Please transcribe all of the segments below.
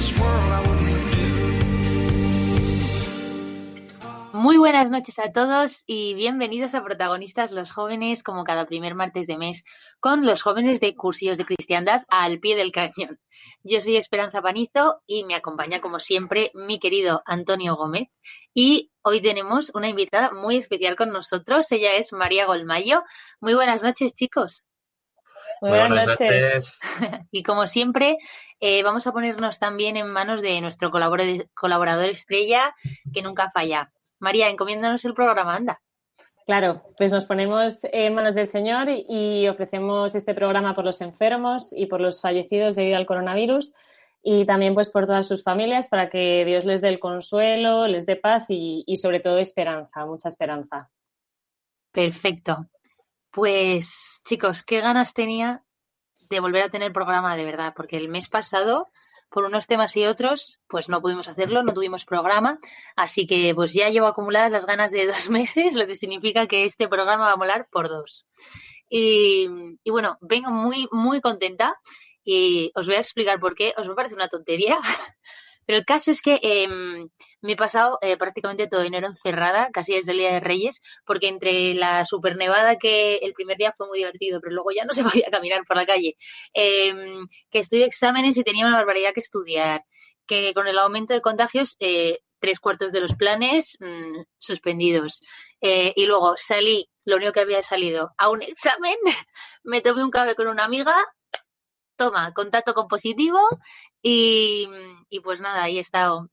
This world I wouldn't do. Muy buenas noches a todos y bienvenidos a Protagonistas los Jóvenes, como cada primer martes de mes, con los jóvenes de cursillos de cristiandad al pie del cañón. Yo soy Esperanza Panizo y me acompaña, como siempre, mi querido Antonio Gómez. Y hoy tenemos una invitada muy especial con nosotros. Ella es María Golmayo. Muy buenas noches, chicos. Muy buenas noches. Y como siempre, eh, vamos a ponernos también en manos de nuestro colabora- colaborador estrella, que nunca falla. María, encomiéndanos el programa, anda. Claro, pues nos ponemos en manos del Señor y ofrecemos este programa por los enfermos y por los fallecidos debido al coronavirus y también pues por todas sus familias para que Dios les dé el consuelo, les dé paz y, y sobre todo esperanza, mucha esperanza. Perfecto. Pues chicos, qué ganas tenía de volver a tener programa de verdad, porque el mes pasado, por unos temas y otros, pues no pudimos hacerlo, no tuvimos programa, así que pues ya llevo acumuladas las ganas de dos meses, lo que significa que este programa va a molar por dos. Y, y bueno, vengo muy, muy contenta y os voy a explicar por qué. Os me parece una tontería, pero el caso es que em, me he pasado eh, prácticamente todo enero encerrada, casi desde el Día de Reyes, porque entre la super nevada que el primer día fue muy divertido, pero luego ya no se podía caminar por la calle, em, que de exámenes y tenía una barbaridad que estudiar, que con el aumento de contagios, eh, tres cuartos de los planes mm, suspendidos. Eh, y luego salí, lo único que había salido, a un examen, me tomé un café con una amiga, toma, contacto con positivo y, y pues nada, ahí he estado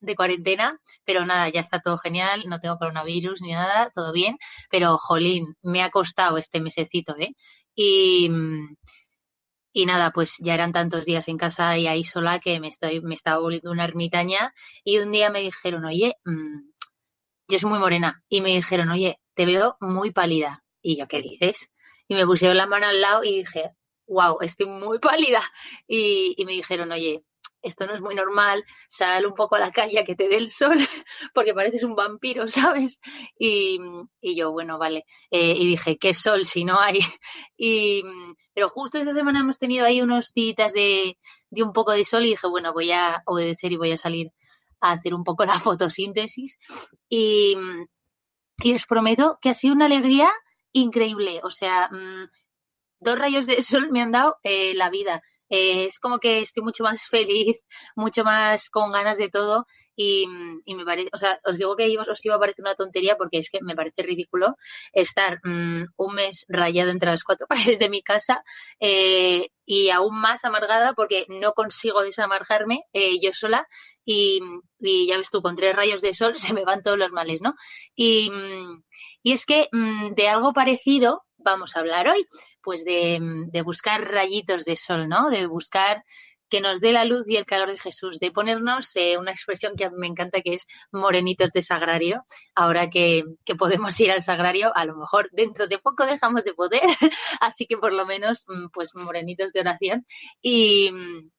de cuarentena, pero nada, ya está todo genial, no tengo coronavirus ni nada, todo bien, pero jolín, me ha costado este mesecito, ¿eh? Y, y nada, pues ya eran tantos días en casa y ahí sola que me estoy, me estaba volviendo una ermitaña y un día me dijeron, oye, mm, yo soy muy morena, y me dijeron, oye, te veo muy pálida. Y yo, ¿qué dices? Y me pusieron la mano al lado y dije, wow, estoy muy pálida. Y, me dijeron, oye, esto no es muy normal, sal un poco a la calle a que te dé el sol, porque pareces un vampiro, ¿sabes? Y, yo, bueno, vale. Eh, y dije, ¿qué sol si no hay? Pero justo esta semana hemos tenido ahí unos días de, de un poco de sol y dije, bueno, voy a obedecer y voy a salir a hacer un poco la fotosíntesis. Y, y os prometo que ha sido una alegría increíble. O sea, mm, dos rayos de sol me han dado eh, la vida. Eh, es como que estoy mucho más feliz, mucho más con ganas de todo y, y me parece, o sea, os digo que os iba a parecer una tontería porque es que me parece ridículo estar mm, un mes rayado entre las cuatro paredes de mi casa eh, y aún más amargada porque no consigo desamargarme yo sola y, ya ves tú, con tres rayos de sol se me van todos los males, ¿no? Y, mm, es que mm, de algo parecido vamos a hablar hoy, pues de, mm, de buscar rayitos de sol, ¿no? De buscar que nos dé la luz y el calor de Jesús, de ponernos eh, una expresión que a mí me encanta que es morenitos de sagrario. Ahora que, que podemos ir al sagrario, a lo mejor dentro de poco dejamos de poder, así que por lo menos, mm, pues morenitos de oración. Y, mm,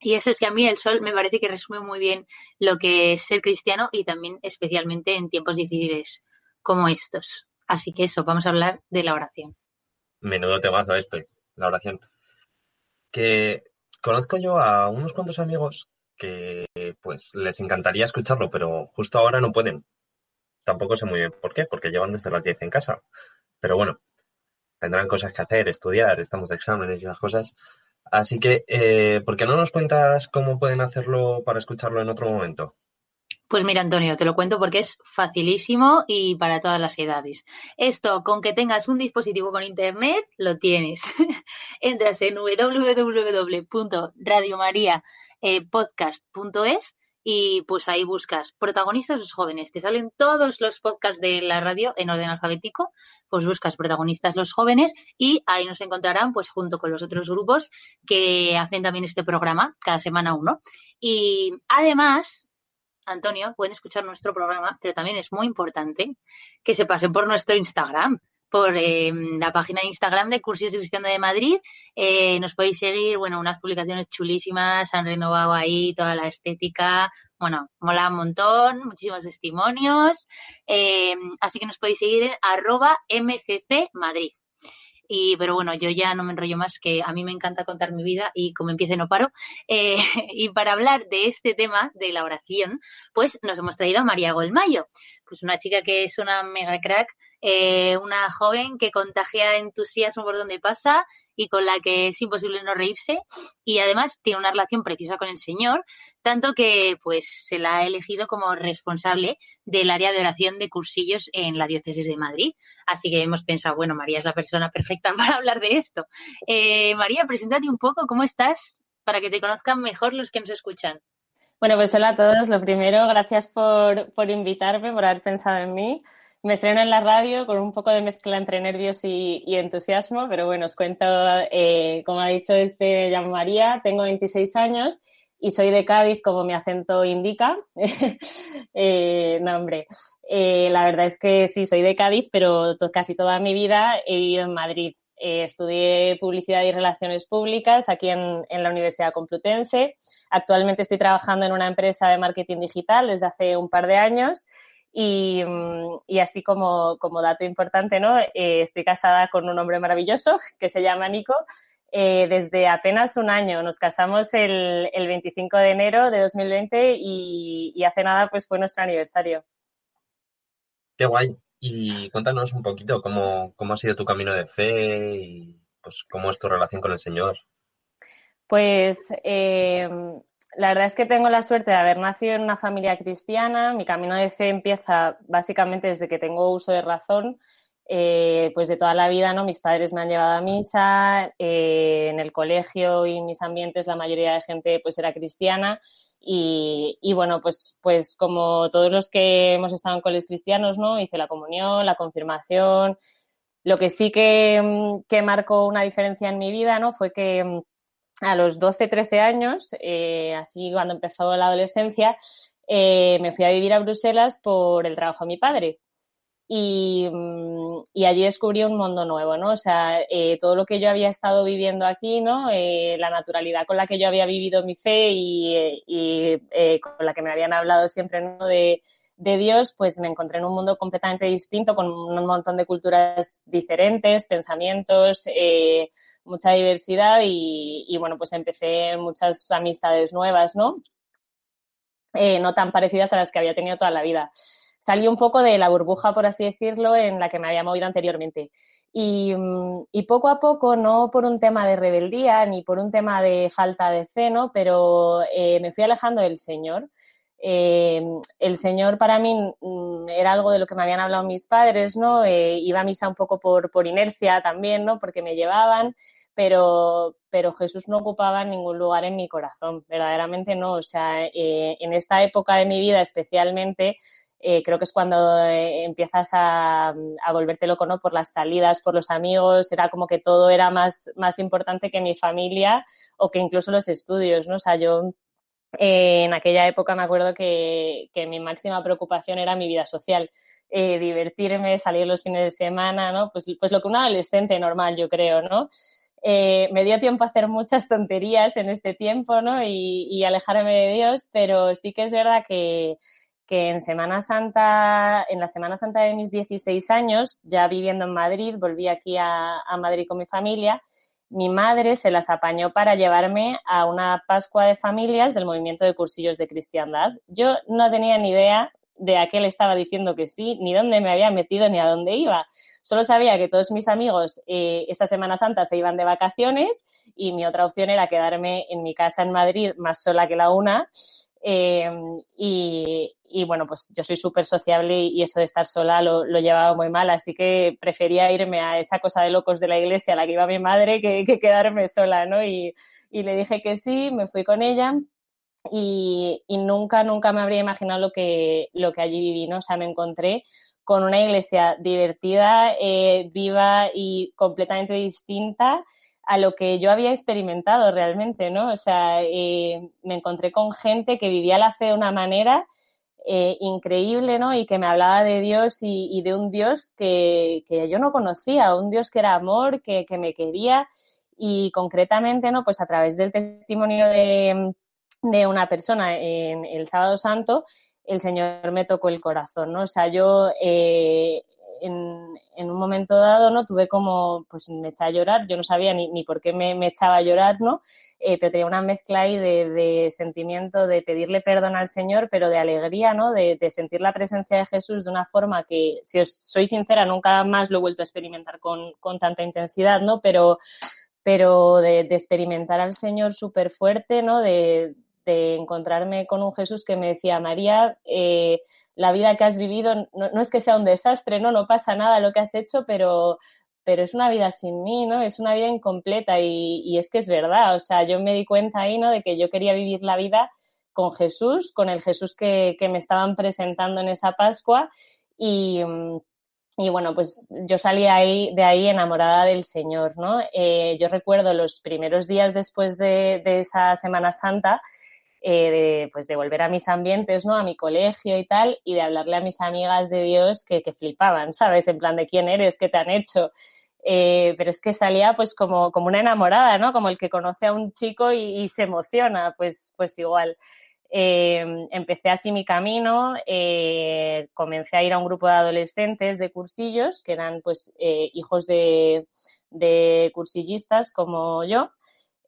y eso es que a mí el sol me parece que resume muy bien lo que es ser cristiano y también especialmente en tiempos difíciles como estos. Así que eso, vamos a hablar de la oración. Menudo temazo este, la oración. Que conozco yo a unos cuantos amigos que pues les encantaría escucharlo, pero justo ahora no pueden. Tampoco sé muy bien por qué, porque llevan desde las 10 en casa. Pero bueno, tendrán cosas que hacer, estudiar, estamos de exámenes y esas cosas. Así que, eh, ¿por qué no nos cuentas cómo pueden hacerlo para escucharlo en otro momento? Pues mira, Antonio, te lo cuento porque es facilísimo y para todas las edades. Esto, con que tengas un dispositivo con internet, lo tienes. Entras en www.radiomariapodcast.es y pues ahí buscas protagonistas los jóvenes. Te salen todos los podcasts de la radio en orden alfabético, pues buscas protagonistas los jóvenes y ahí nos encontrarán pues junto con los otros grupos que hacen también este programa cada semana uno. Y además, Antonio, pueden escuchar nuestro programa, pero también es muy importante que se pasen por nuestro Instagram por eh, la página de Instagram de Cursos de Cristiana de Madrid. Eh, nos podéis seguir, bueno, unas publicaciones chulísimas, han renovado ahí toda la estética, bueno, mola un montón, muchísimos testimonios, eh, así que nos podéis seguir en arroba mcc Madrid. Y, pero bueno, yo ya no me enrollo más, que a mí me encanta contar mi vida y como empiece no paro. Eh, y para hablar de este tema de la oración, pues nos hemos traído a María Golmayo, pues una chica que es una mega crack, eh, una joven que contagia entusiasmo por donde pasa y con la que es imposible no reírse y además tiene una relación preciosa con el Señor, tanto que pues se la ha elegido como responsable del área de oración de cursillos en la diócesis de Madrid. Así que hemos pensado, bueno, María es la persona perfecta para hablar de esto. Eh, María, preséntate un poco, ¿cómo estás? Para que te conozcan mejor los que nos escuchan. Bueno, pues hola a todos. Lo primero, gracias por, por invitarme, por haber pensado en mí. Me estreno en la radio con un poco de mezcla entre nervios y, entusiasmo, pero bueno, os cuento, eh, como ha dicho, este llamo María, tengo 26 años y soy de Cádiz, como mi acento indica. eh, no, hombre, eh, la verdad es que sí, soy de Cádiz, pero casi toda mi vida he vivido en Madrid. Eh, estudié publicidad y relaciones públicas aquí en, en, la Universidad Complutense. Actualmente estoy trabajando en una empresa de marketing digital desde hace un par de años. Y, mm, y así como, como, dato importante, ¿no? Eh, estoy casada con un hombre maravilloso que se llama Nico. Eh, desde apenas un año. Nos casamos el, el 25 de enero de 2020 y, y hace nada pues fue nuestro aniversario. Qué guay. Y cuéntanos un poquito cómo, cómo ha sido tu camino de fe y pues cómo es tu relación con el Señor. Pues eh, la verdad es que tengo la suerte de haber nacido en una familia cristiana. Mi camino de fe empieza básicamente desde que tengo uso de razón. Eh, pues de toda la vida, ¿no? Mis padres me han llevado a misa, eh, en el colegio y mis ambientes la mayoría de gente pues era cristiana y, y, bueno, pues, pues como todos los que hemos estado en coles cristianos, ¿no? Hice la comunión, la confirmación. Lo que sí que, mm, que marcó una diferencia en mi vida, ¿no? Fue que mm, a los 12, 13 años, eh, así cuando empezó la adolescencia, eh, me fui a vivir a Bruselas por el trabajo de mi padre y, mm, allí descubrí un mundo nuevo, ¿no? O sea, eh, todo lo que yo había estado viviendo aquí, ¿no? La naturalidad con la que yo había vivido mi fe y, con la que me habían hablado siempre, ¿no? De, de, Dios, pues me encontré en un mundo completamente distinto, con un montón de culturas diferentes, pensamientos, eh, mucha diversidad y, y, bueno, pues empecé muchas amistades nuevas, ¿no? Eh, no tan parecidas a las que había tenido toda la vida salí un poco de la burbuja, por así decirlo, en la que me había movido anteriormente. Y, poco a poco, no por un tema de rebeldía ni por un tema de falta de fe, ¿no? pero eh, me fui alejando del Señor. Eh, el Señor para mí mm, era algo de lo que me habían hablado mis padres, ¿no? Iba a misa un poco por, por inercia también, ¿no? Porque me llevaban, pero, pero Jesús no ocupaba ningún lugar en mi corazón, verdaderamente no. O sea, eh, en esta época de mi vida especialmente, eh, creo que es cuando eh, empiezas a, a, volverte loco, ¿no? Por las salidas, por los amigos, era como que todo era más, más importante que mi familia o que incluso los estudios, ¿no? O sea, yo eh, en aquella época me acuerdo que, que, mi máxima preocupación era mi vida social. Eh, divertirme, salir los fines de semana, ¿no? Pues, pues lo que un adolescente normal, yo creo, ¿no? Eh, me dio tiempo a hacer muchas tonterías en este tiempo, ¿no? Y, alejarme de Dios, pero sí que es verdad que, que en Semana Santa, en la Semana Santa de mis 16 años, ya viviendo en Madrid, volví aquí a, a, Madrid con mi familia, mi madre se las apañó para llevarme a una Pascua de familias del movimiento de cursillos de cristiandad. Yo no tenía ni idea de a qué le estaba diciendo que sí, ni dónde me había metido, ni a dónde iba. Solo sabía que todos mis amigos eh, esta Semana Santa se iban de vacaciones y mi otra opción era quedarme en mi casa en Madrid más sola que la una Em, y, bueno, pues yo soy súper sociable y, eso de estar sola lo, lo, llevaba muy mal, así que prefería irme a esa cosa de locos de la iglesia a la que iba mi madre que, que quedarme sola, ¿no? Y, y, le dije que sí, me fui con ella y, nunca, nunca me habría imaginado lo que, lo que allí viví, ¿no? O sea, me encontré con una iglesia divertida, eh, viva y completamente distinta a lo que yo había experimentado realmente, ¿no? O sea, eh, me encontré con gente que vivía la fe de una manera eh, increíble, ¿no? Y que me hablaba de Dios y, de un Dios que, yo no conocía, un Dios que era amor, que, me quería y concretamente, ¿no? Pues a través del testimonio de, una persona en el Sábado Santo, el Señor me tocó el corazón, ¿no? O sea, yo eh, en, un momento dado, ¿no? Tuve como, pues me echaba a llorar, yo no sabía ni, ni por qué me, echaba a llorar, ¿no? Eh, pero tenía una mezcla ahí de, sentimiento de pedirle perdón al Señor, pero de alegría, ¿no? De, sentir la presencia de Jesús de una forma que, si soy sincera, nunca más lo he vuelto a experimentar con, tanta intensidad, ¿no? Pero, pero de, experimentar al Señor súper fuerte, ¿no? De, encontrarme con un Jesús que me decía, María, eh, la vida que has vivido no, es que sea un desastre, ¿no? No pasa nada lo que has hecho, pero, pero es una vida sin mí, ¿no? Es una vida incompleta y, es que es verdad, o sea, yo me di cuenta ahí, ¿no? De que yo quería vivir la vida con Jesús, con el Jesús que, me estaban presentando en esa Pascua y, y bueno, pues yo salí ahí, de ahí enamorada del Señor, ¿no? Eh, yo recuerdo los primeros días después de, de esa Semana Santa, eh, de, pues de volver a mis ambientes, ¿no? A mi colegio y tal, y de hablarle a mis amigas de Dios que, que flipaban, ¿sabes? En plan de quién eres, qué te han hecho. Eh, pero es que salía pues como, como una enamorada, ¿no? Como el que conoce a un chico y, se emociona, pues, pues igual. Eh, empecé así mi camino, comencé a ir a un grupo de adolescentes de cursillos, que eran pues hijos de, de cursillistas como yo,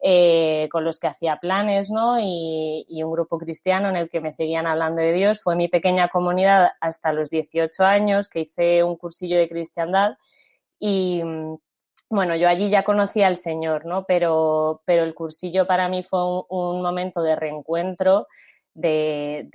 eh, con los que hacía planes, ¿no? Y, un grupo cristiano en el que me seguían hablando de Dios. Fue mi pequeña comunidad hasta los 18 años, que hice un cursillo de cristiandad y, bueno, yo allí ya conocía al Señor, ¿no? Pero, pero el cursillo para mí fue un, momento de reencuentro, de,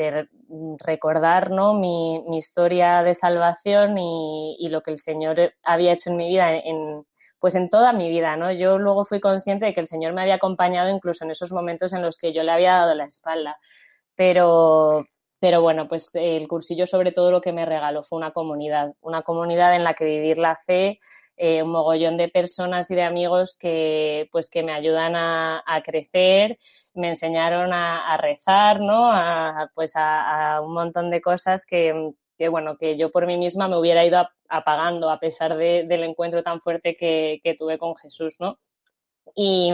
recordar, ¿no? Mi, historia de salvación y, y, lo que el Señor había hecho en mi vida en, pues en toda mi vida, ¿no? Yo luego fui consciente de que el Señor me había acompañado incluso en esos momentos en los que yo le había dado la espalda. Pero, pero bueno, pues el cursillo sobre todo lo que me regaló fue una comunidad, una comunidad en la que vivir la fe, eh, un mogollón de personas y de amigos que pues que me ayudan a, crecer, me enseñaron a, rezar, ¿no? A, pues a, un montón de cosas que, que bueno, que yo por mí misma me hubiera ido apagando a pesar del encuentro tan fuerte que, tuve con Jesús, ¿no? Y,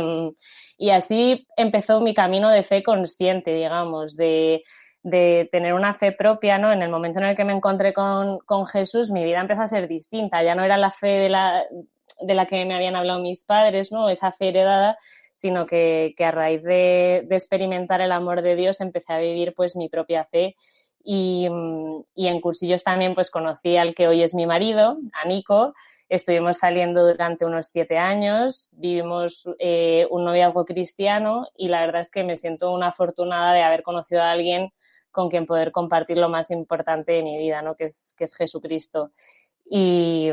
así empezó mi camino de fe consciente, digamos, de, tener una fe propia, ¿no? En el momento en el que me encontré con, Jesús, mi vida empezó a ser distinta. Ya no era la fe de la, de la que me habían hablado mis padres, ¿no? Esa fe heredada, sino que, a raíz de, de, experimentar el amor de Dios empecé a vivir pues mi propia fe y, en cursillos también pues conocí al que hoy es mi marido, a Nico. Estuvimos saliendo durante unos siete años, vivimos eh, un noviazgo cristiano y la verdad es que me siento una afortunada de haber conocido a alguien con quien poder compartir lo más importante de mi vida, ¿no? que, es, que es Jesucristo. Y,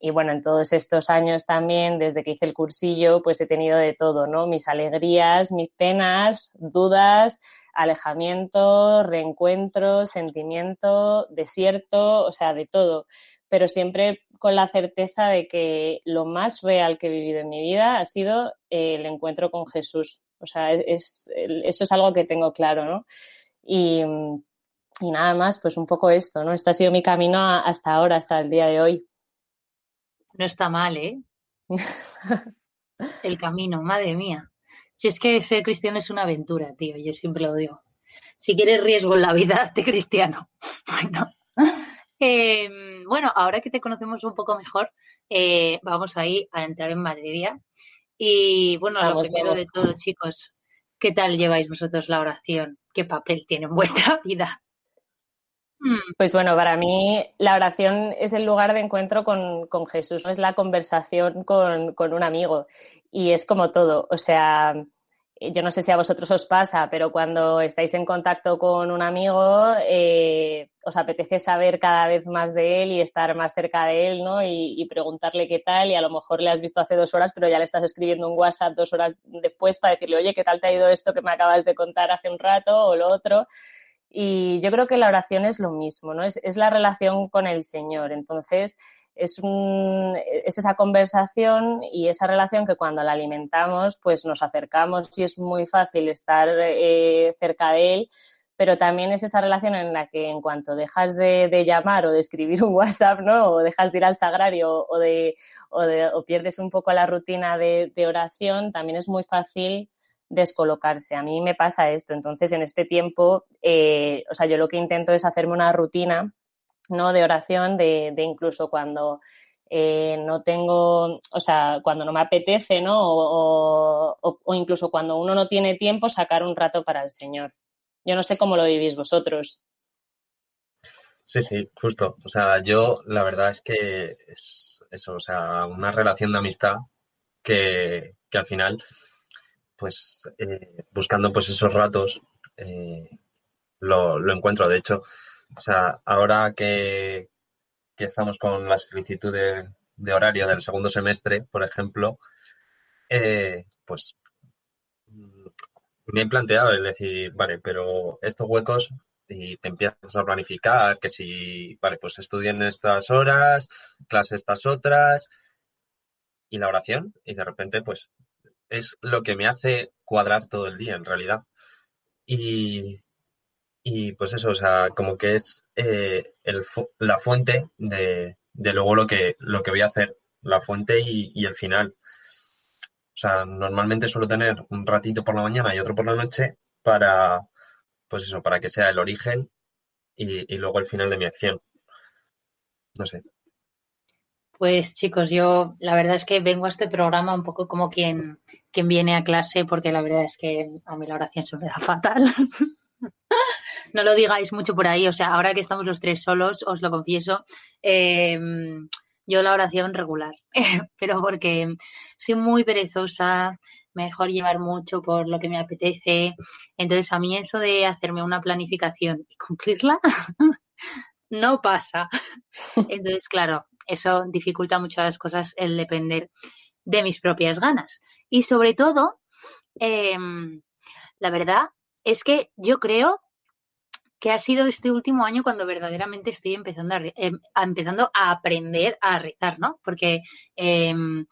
y, bueno, en todos estos años también, desde que hice el cursillo, pues he tenido de todo, ¿no? Mis alegrías, mis penas, dudas, alejamiento, reencuentro, sentimiento, desierto, o sea, de todo, pero siempre con la certeza de que lo más real que he vivido en mi vida ha sido el encuentro con Jesús. O sea, es, eso es algo que tengo claro, ¿no? Y, y nada más, pues un poco esto, ¿no? Este ha sido mi camino hasta ahora, hasta el día de hoy. No está mal, ¿eh? el camino, madre mía. Si es que ser cristiano es una aventura, tío, yo siempre lo digo. Si quieres riesgo en la vida, de cristiano. Bueno. Em, bueno, ahora que te conocemos un poco mejor, eh, vamos ahí a entrar en materia. Y bueno, lo primero de todo, chicos, ¿qué tal lleváis vosotros la oración? ¿Qué papel tiene en vuestra vida? Mm. Pues bueno, para mí la oración es el lugar de encuentro con, con Jesús, no es la conversación con, con, un amigo. Y es como todo, o sea, yo no sé si a vosotros os pasa, pero cuando estáis en contacto con un amigo, eh, os apetece saber cada vez más de él y estar más cerca de él, ¿no? Y, preguntarle qué tal, y a lo mejor le has visto hace dos horas, pero ya le estás escribiendo un WhatsApp dos horas después para decirle, oye, ¿qué tal te ha ido esto que me acabas de contar hace un rato o lo otro? Y yo creo que la oración es lo mismo, ¿no? Es, es la relación con el Señor. Entonces, es, un, es esa conversación y esa relación que cuando la alimentamos, pues nos acercamos y es muy fácil estar eh, cerca de él, pero también es esa relación en la que en cuanto dejas de, llamar o de escribir un WhatsApp, ¿no? O dejas de ir al sagrario o, de, o, de, o pierdes un poco la rutina de, de oración, también es muy fácil descolocarse. A mí me pasa esto. Entonces, en este tiempo, eh, o sea, yo lo que intento es hacerme una rutina ¿no? De oración, de, de incluso cuando eh, no tengo, o sea, cuando no me apetece, ¿no? O, o, incluso cuando uno no tiene tiempo, sacar un rato para el Señor. Yo no sé cómo lo vivís vosotros. Sí, sí, justo. O sea, yo la verdad es que es eso, o sea, una relación de amistad que, que al final, pues, eh, buscando pues esos ratos, eh, lo, encuentro. De hecho, o sea, ahora que, estamos con la solicitud de, horario del segundo semestre, por ejemplo, eh, pues me he planteado el decir, vale, pero estos huecos y te empiezas a planificar que si, vale, pues en estas horas, clase estas otras y la oración y de repente pues es lo que me hace cuadrar todo el día en realidad. Y, y pues eso, o sea, como que es eh, el, la fuente de, de, luego lo que, lo que voy a hacer, la fuente y, y, el final. O sea, normalmente suelo tener un ratito por la mañana y otro por la noche para, pues eso, para que sea el origen y, y luego el final de mi acción. No sé. Pues chicos, yo la verdad es que vengo a este programa un poco como quien, quien viene a clase, porque la verdad es que a mí la oración se me da fatal. no lo digáis mucho por ahí. O sea, ahora que estamos los tres solos, os lo confieso, eh, yo la oración regular, pero porque soy muy perezosa, mejor llevar mucho por lo que me apetece. Entonces, a mí eso de hacerme una planificación y cumplirla no pasa. Entonces, claro, eso dificulta muchas cosas el depender de mis propias ganas. Y sobre todo, em, la verdad es que yo creo que ha sido este último año cuando verdaderamente estoy empezando a, em, empezando a aprender a rezar, ¿no? Porque em,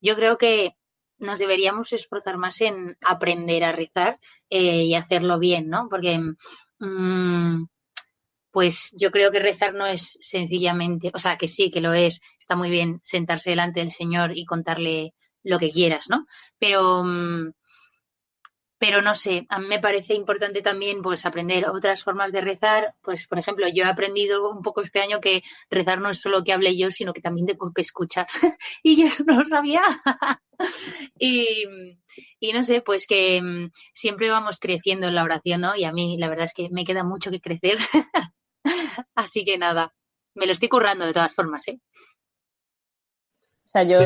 yo creo que nos deberíamos esforzar más en aprender a rezar eh, y hacerlo bien, ¿no? Porque, mm, pues yo creo que rezar no es sencillamente, o sea, que sí, que lo es, está muy bien sentarse delante del Señor y contarle lo que quieras, ¿no? Pero mm, pero no sé, a mí me parece importante también pues aprender otras formas de rezar, pues por ejemplo, yo he aprendido un poco este año que rezar no es solo que hable yo, sino que también tengo que escuchar y yo eso no lo sabía. y, y, no sé, pues que mm, siempre vamos creciendo en la oración, ¿no? Y a mí la verdad es que me queda mucho que crecer. Así que nada, me lo estoy currando de todas formas, ¿eh? O sea, yo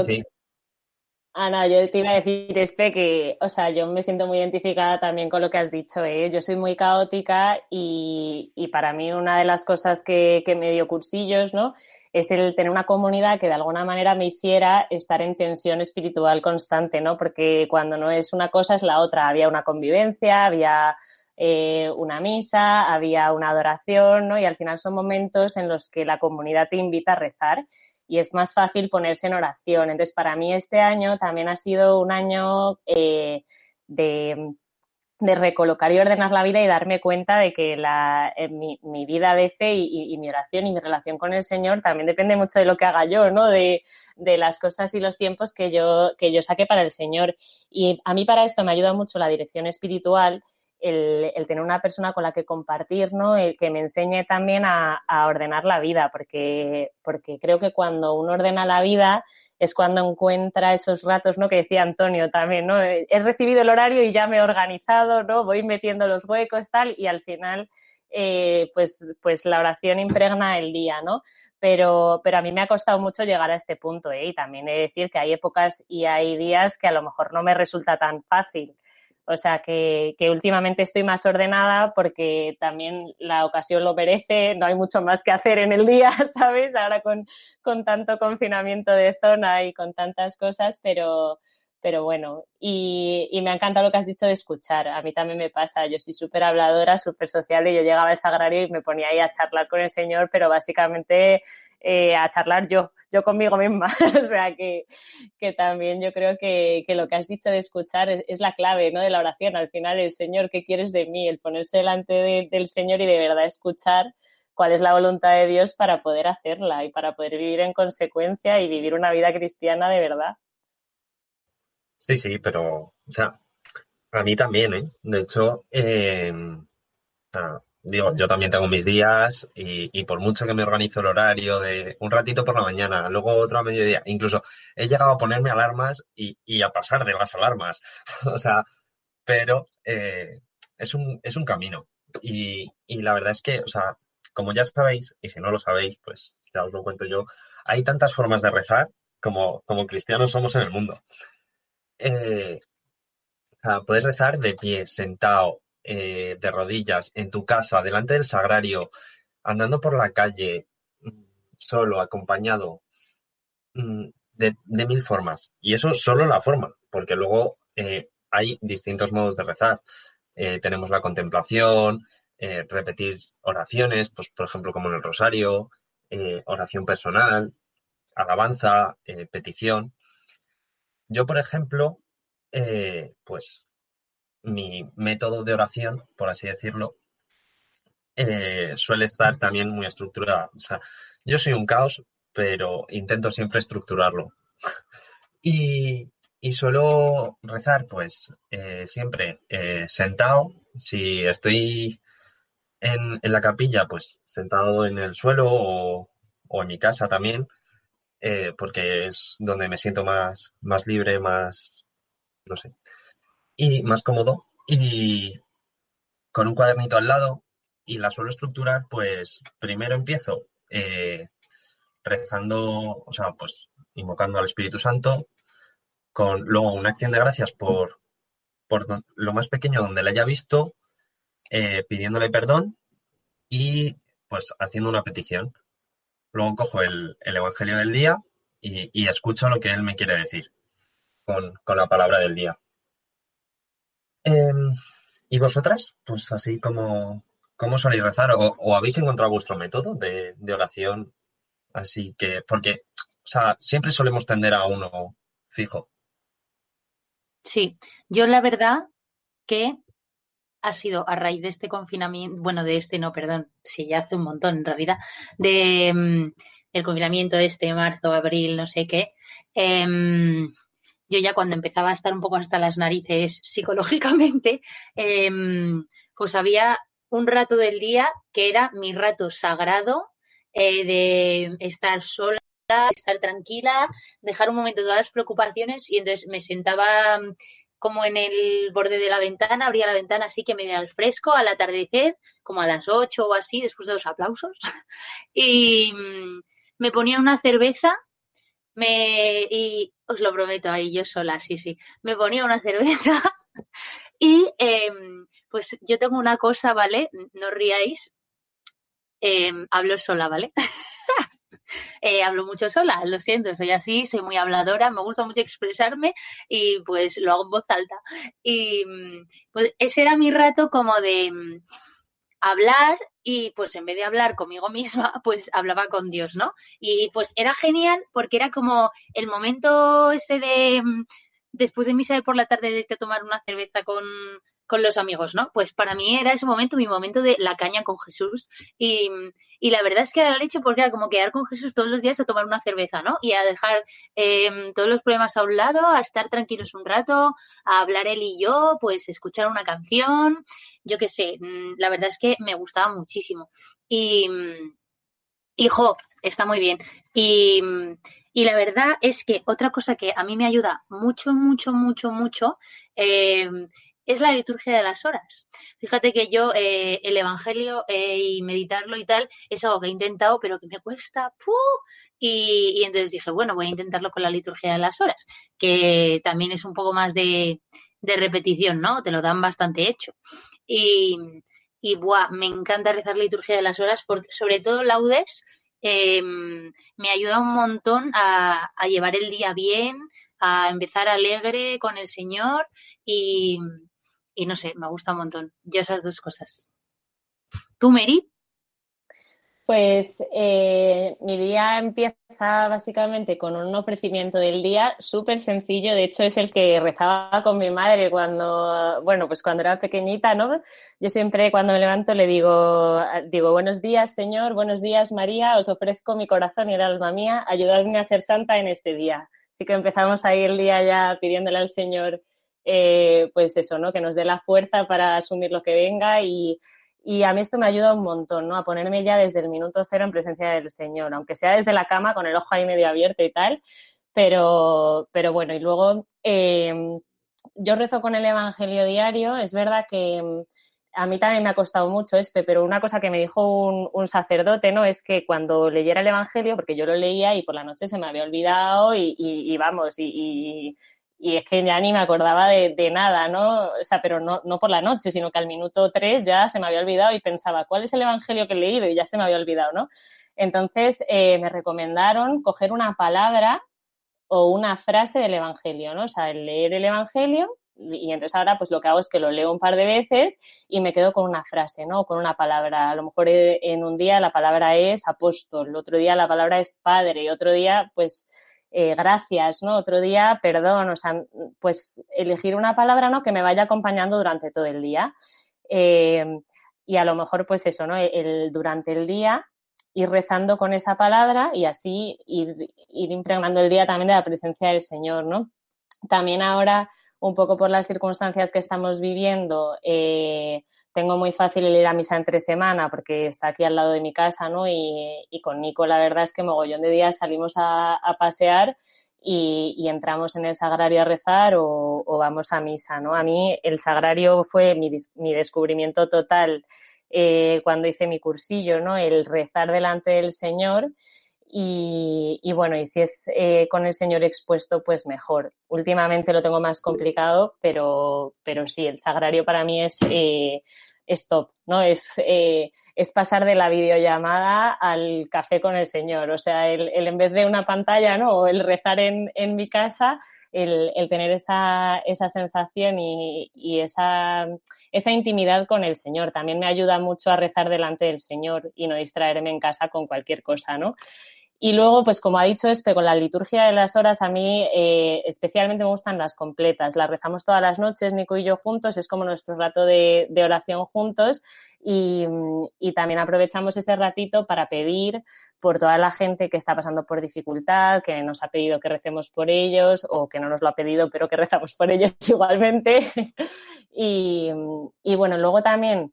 Ana, yo te iba a decir, Espe, que, o sea, yo me siento muy identificada también con lo que has dicho, ¿eh? Yo soy muy caótica y, y para mí una de las cosas que, que me dio cursillos, ¿no? Es el tener una comunidad que de alguna manera me hiciera estar en tensión espiritual constante, ¿no? Porque cuando no es una cosa es la otra. Había una convivencia, había eh, una misa, había una adoración, ¿no? Y al final son momentos en los que la comunidad te invita a rezar y es más fácil ponerse en oración. Entonces, para mí este año también ha sido un año eh, de, recolocar y ordenar la vida y darme cuenta de que la, eh, mi, vida de fe y, mi oración y mi relación con el Señor también depende mucho de lo que haga yo, ¿no? De, de las cosas y los tiempos que yo, que yo saque para el Señor. Y a mí para esto me ayuda mucho la dirección espiritual el, tener una persona con la que compartir, ¿no? El que me enseñe también a, ordenar la vida, porque, porque creo que cuando uno ordena la vida es cuando encuentra esos ratos, ¿no? Que decía Antonio también, ¿no? He recibido el horario y ya me he organizado, ¿no? Voy metiendo los huecos, tal, y al final, eh, pues, pues la oración impregna el día, ¿no? Pero, pero a mí me ha costado mucho llegar a este punto, ¿eh? Y también he de decir que hay épocas y hay días que a lo mejor no me resulta tan fácil O sea que, que, últimamente estoy más ordenada porque también la ocasión lo merece, no hay mucho más que hacer en el día, ¿sabes? Ahora con, con tanto confinamiento de zona y con tantas cosas, pero, pero bueno, y, y, me ha encantado lo que has dicho de escuchar. A mí también me pasa, yo soy súper habladora, súper social y yo llegaba al sagrario y me ponía ahí a charlar con el Señor, pero básicamente eh, a charlar yo, yo conmigo misma. o sea que, que, también yo creo que, que, lo que has dicho de escuchar es, la clave ¿no? de la oración. Al final, el Señor, ¿qué quieres de mí? El ponerse delante de, del Señor y de verdad escuchar cuál es la voluntad de Dios para poder hacerla y para poder vivir en consecuencia y vivir una vida cristiana de verdad. Sí, sí, pero, o sea, a mí también, ¿eh? De hecho, eh, digo, yo también tengo mis días y, y, por mucho que me organizo el horario de un ratito por la mañana, luego otro a mediodía, incluso he llegado a ponerme alarmas y, y a pasar de las alarmas. o sea, pero eh, es, un, es un camino. Y, y la verdad es que, o sea, como ya sabéis, y si no lo sabéis, pues ya os lo cuento yo, hay tantas formas de rezar como, como cristianos somos en el mundo. Eh, o sea, puedes rezar de pie, sentado, eh, de rodillas, en tu casa, delante del sagrario, andando por la calle, solo, acompañado, de, de mil formas. Y eso solo la forma, porque luego eh, hay distintos modos de rezar. Eh, tenemos la contemplación, repetir oraciones, pues por ejemplo como en el rosario, oración personal, alabanza, petición. Yo, por ejemplo, pues mi método de oración, por así decirlo, eh, suele estar también muy estructurado. O sea, yo soy un caos, pero intento siempre estructurarlo. y, y, suelo rezar, pues, eh, siempre eh, sentado. Si estoy en, en, la capilla, pues sentado en el suelo o, o en mi casa también porque es donde me siento más, más libre, más, no sé, y más cómodo. Y con un cuadernito al lado y la suelo estructurar, pues primero empiezo eh, rezando, o sea, pues invocando al Espíritu Santo, con luego una acción de gracias por, por lo más pequeño donde le haya visto, eh, pidiéndole perdón y pues haciendo una petición. Luego cojo el, el Evangelio del día y, y, escucho lo que él me quiere decir con, con la palabra del día. Eh, ¿Y vosotras? Pues así como, ¿cómo soléis rezar? ¿O, habéis encontrado vuestro método de, oración? Así que, porque, o sea, siempre solemos tender a uno fijo. Sí, yo la verdad que ha sido a raíz de este confinamiento, bueno, de este no, perdón, sí, ya hace un montón en realidad, de um, el confinamiento de este marzo, abril, no sé qué, eh, yo ya cuando empezaba a estar un poco hasta las narices psicológicamente, eh, pues había un rato del día que era mi rato sagrado eh, de estar sola, estar tranquila, dejar un momento todas las preocupaciones y entonces me sentaba como en el borde de la ventana, abría la ventana así que me diera el fresco al atardecer, como a las ocho o así, después de los aplausos, y mm, me ponía una cerveza, me, y os lo prometo ahí yo sola, sí, sí, me ponía una cerveza y eh, pues yo tengo una cosa, ¿vale? No ríais, eh, hablo sola, ¿vale? eh, hablo mucho sola, lo siento, soy así, soy muy habladora, me gusta mucho expresarme y pues lo hago en voz alta. Y pues ese era mi rato como de hablar y pues en vez de hablar conmigo misma, pues hablaba con Dios, ¿no? Y pues era genial porque era como el momento ese de después de misa de por la tarde de tomar una cerveza con, con los amigos, ¿no? Pues para mí era ese momento, mi momento de la caña con Jesús. Y, y la verdad es que era la leche porque era como quedar con Jesús todos los días a tomar una cerveza, ¿no? Y a dejar eh, todos los problemas a un lado, a estar tranquilos un rato, a hablar él y yo, pues escuchar una canción, yo qué sé, la verdad es que me gustaba muchísimo. Y, hijo, está muy bien. Y, y la verdad es que otra cosa que a mí me ayuda mucho, mucho, mucho, mucho, eh, es la liturgia de las horas. Fíjate que yo eh, el Evangelio eh, y meditarlo y tal es algo que he intentado, pero que me cuesta. Y, entonces dije, bueno, voy a intentarlo con la liturgia de las horas, que también es un poco más de, de repetición, ¿no? Te lo dan bastante hecho. Y, y buah, me encanta rezar la liturgia de las horas porque sobre todo laudes em, me ayuda un montón a, a, llevar el día bien, a empezar alegre con el Señor y, y no sé, me gusta un montón. Yo esas dos cosas. ¿Tú, Mary? Pues eh, mi día empieza básicamente con un ofrecimiento del día súper sencillo. De hecho, es el que rezaba con mi madre cuando, bueno, pues cuando era pequeñita, ¿no? Yo siempre cuando me levanto le digo, digo, buenos días, Señor, buenos días, María, os ofrezco mi corazón y el alma mía, ayudadme a ser santa en este día. Así que empezamos ahí el día ya pidiéndole al Señor, eh, pues eso, ¿no? Que nos dé la fuerza para asumir lo que venga y y a mí esto me ayuda un montón, ¿no? A ponerme ya desde el minuto cero en presencia del Señor, aunque sea desde la cama con el ojo ahí medio abierto y tal. Pero, pero bueno, y luego em, yo rezo con el Evangelio diario. Es verdad que em, a mí también me ha costado mucho este, pero una cosa que me dijo un, sacerdote, ¿no? Es que cuando leyera el Evangelio, porque yo lo leía y por la noche se me había olvidado y, y vamos, y, y es que ya ni me acordaba de, de, nada, ¿no? O sea, pero no, no por la noche, sino que al minuto tres ya se me había olvidado y pensaba, ¿cuál es el evangelio que he leído? Y ya se me había olvidado, ¿no? Entonces eh, me recomendaron coger una palabra o una frase del evangelio, ¿no? O sea, el leer el evangelio y entonces ahora pues lo que hago es que lo leo un par de veces y me quedo con una frase, ¿no? Con una palabra. A lo mejor eh, en un día la palabra es apóstol, otro día la palabra es padre, otro día pues eh, gracias, ¿no? Otro día, perdón, o sea, pues elegir una palabra, ¿no? Que me vaya acompañando durante todo el día. Eh, y a lo mejor, pues eso, ¿no? El, durante el día ir rezando con esa palabra y así ir, ir impregnando el día también de la presencia del Señor, ¿no? También ahora, un poco por las circunstancias que estamos viviendo, eh, tengo muy fácil el ir a misa entre semana porque está aquí al lado de mi casa, ¿no? Y, y con Nico la verdad es que mogollón de días salimos a, a pasear y, y, entramos en el sagrario a rezar o, o, vamos a misa, ¿no? A mí el sagrario fue mi, mi descubrimiento total eh, cuando hice mi cursillo, ¿no? El rezar delante del Señor y, bueno, y si es eh, con el Señor expuesto, pues mejor. Últimamente lo tengo más complicado, pero, pero sí, el sagrario para mí es, eh, es top, ¿no? Es, eh, es pasar de la videollamada al café con el Señor. O sea, el, el en vez de una pantalla, ¿no? O el rezar en, en mi casa, el, el, tener esa, esa sensación y, y esa, esa intimidad con el Señor. También me ayuda mucho a rezar delante del Señor y no distraerme en casa con cualquier cosa, ¿no? Y luego, pues como ha dicho Espe, con la liturgia de las horas, a mí eh, especialmente me gustan las completas. Las rezamos todas las noches, Nico y yo juntos, es como nuestro rato de, oración juntos. Y, también aprovechamos ese ratito para pedir por toda la gente que está pasando por dificultad, que nos ha pedido que recemos por ellos o que no nos lo ha pedido, pero que rezamos por ellos igualmente. y bueno, luego también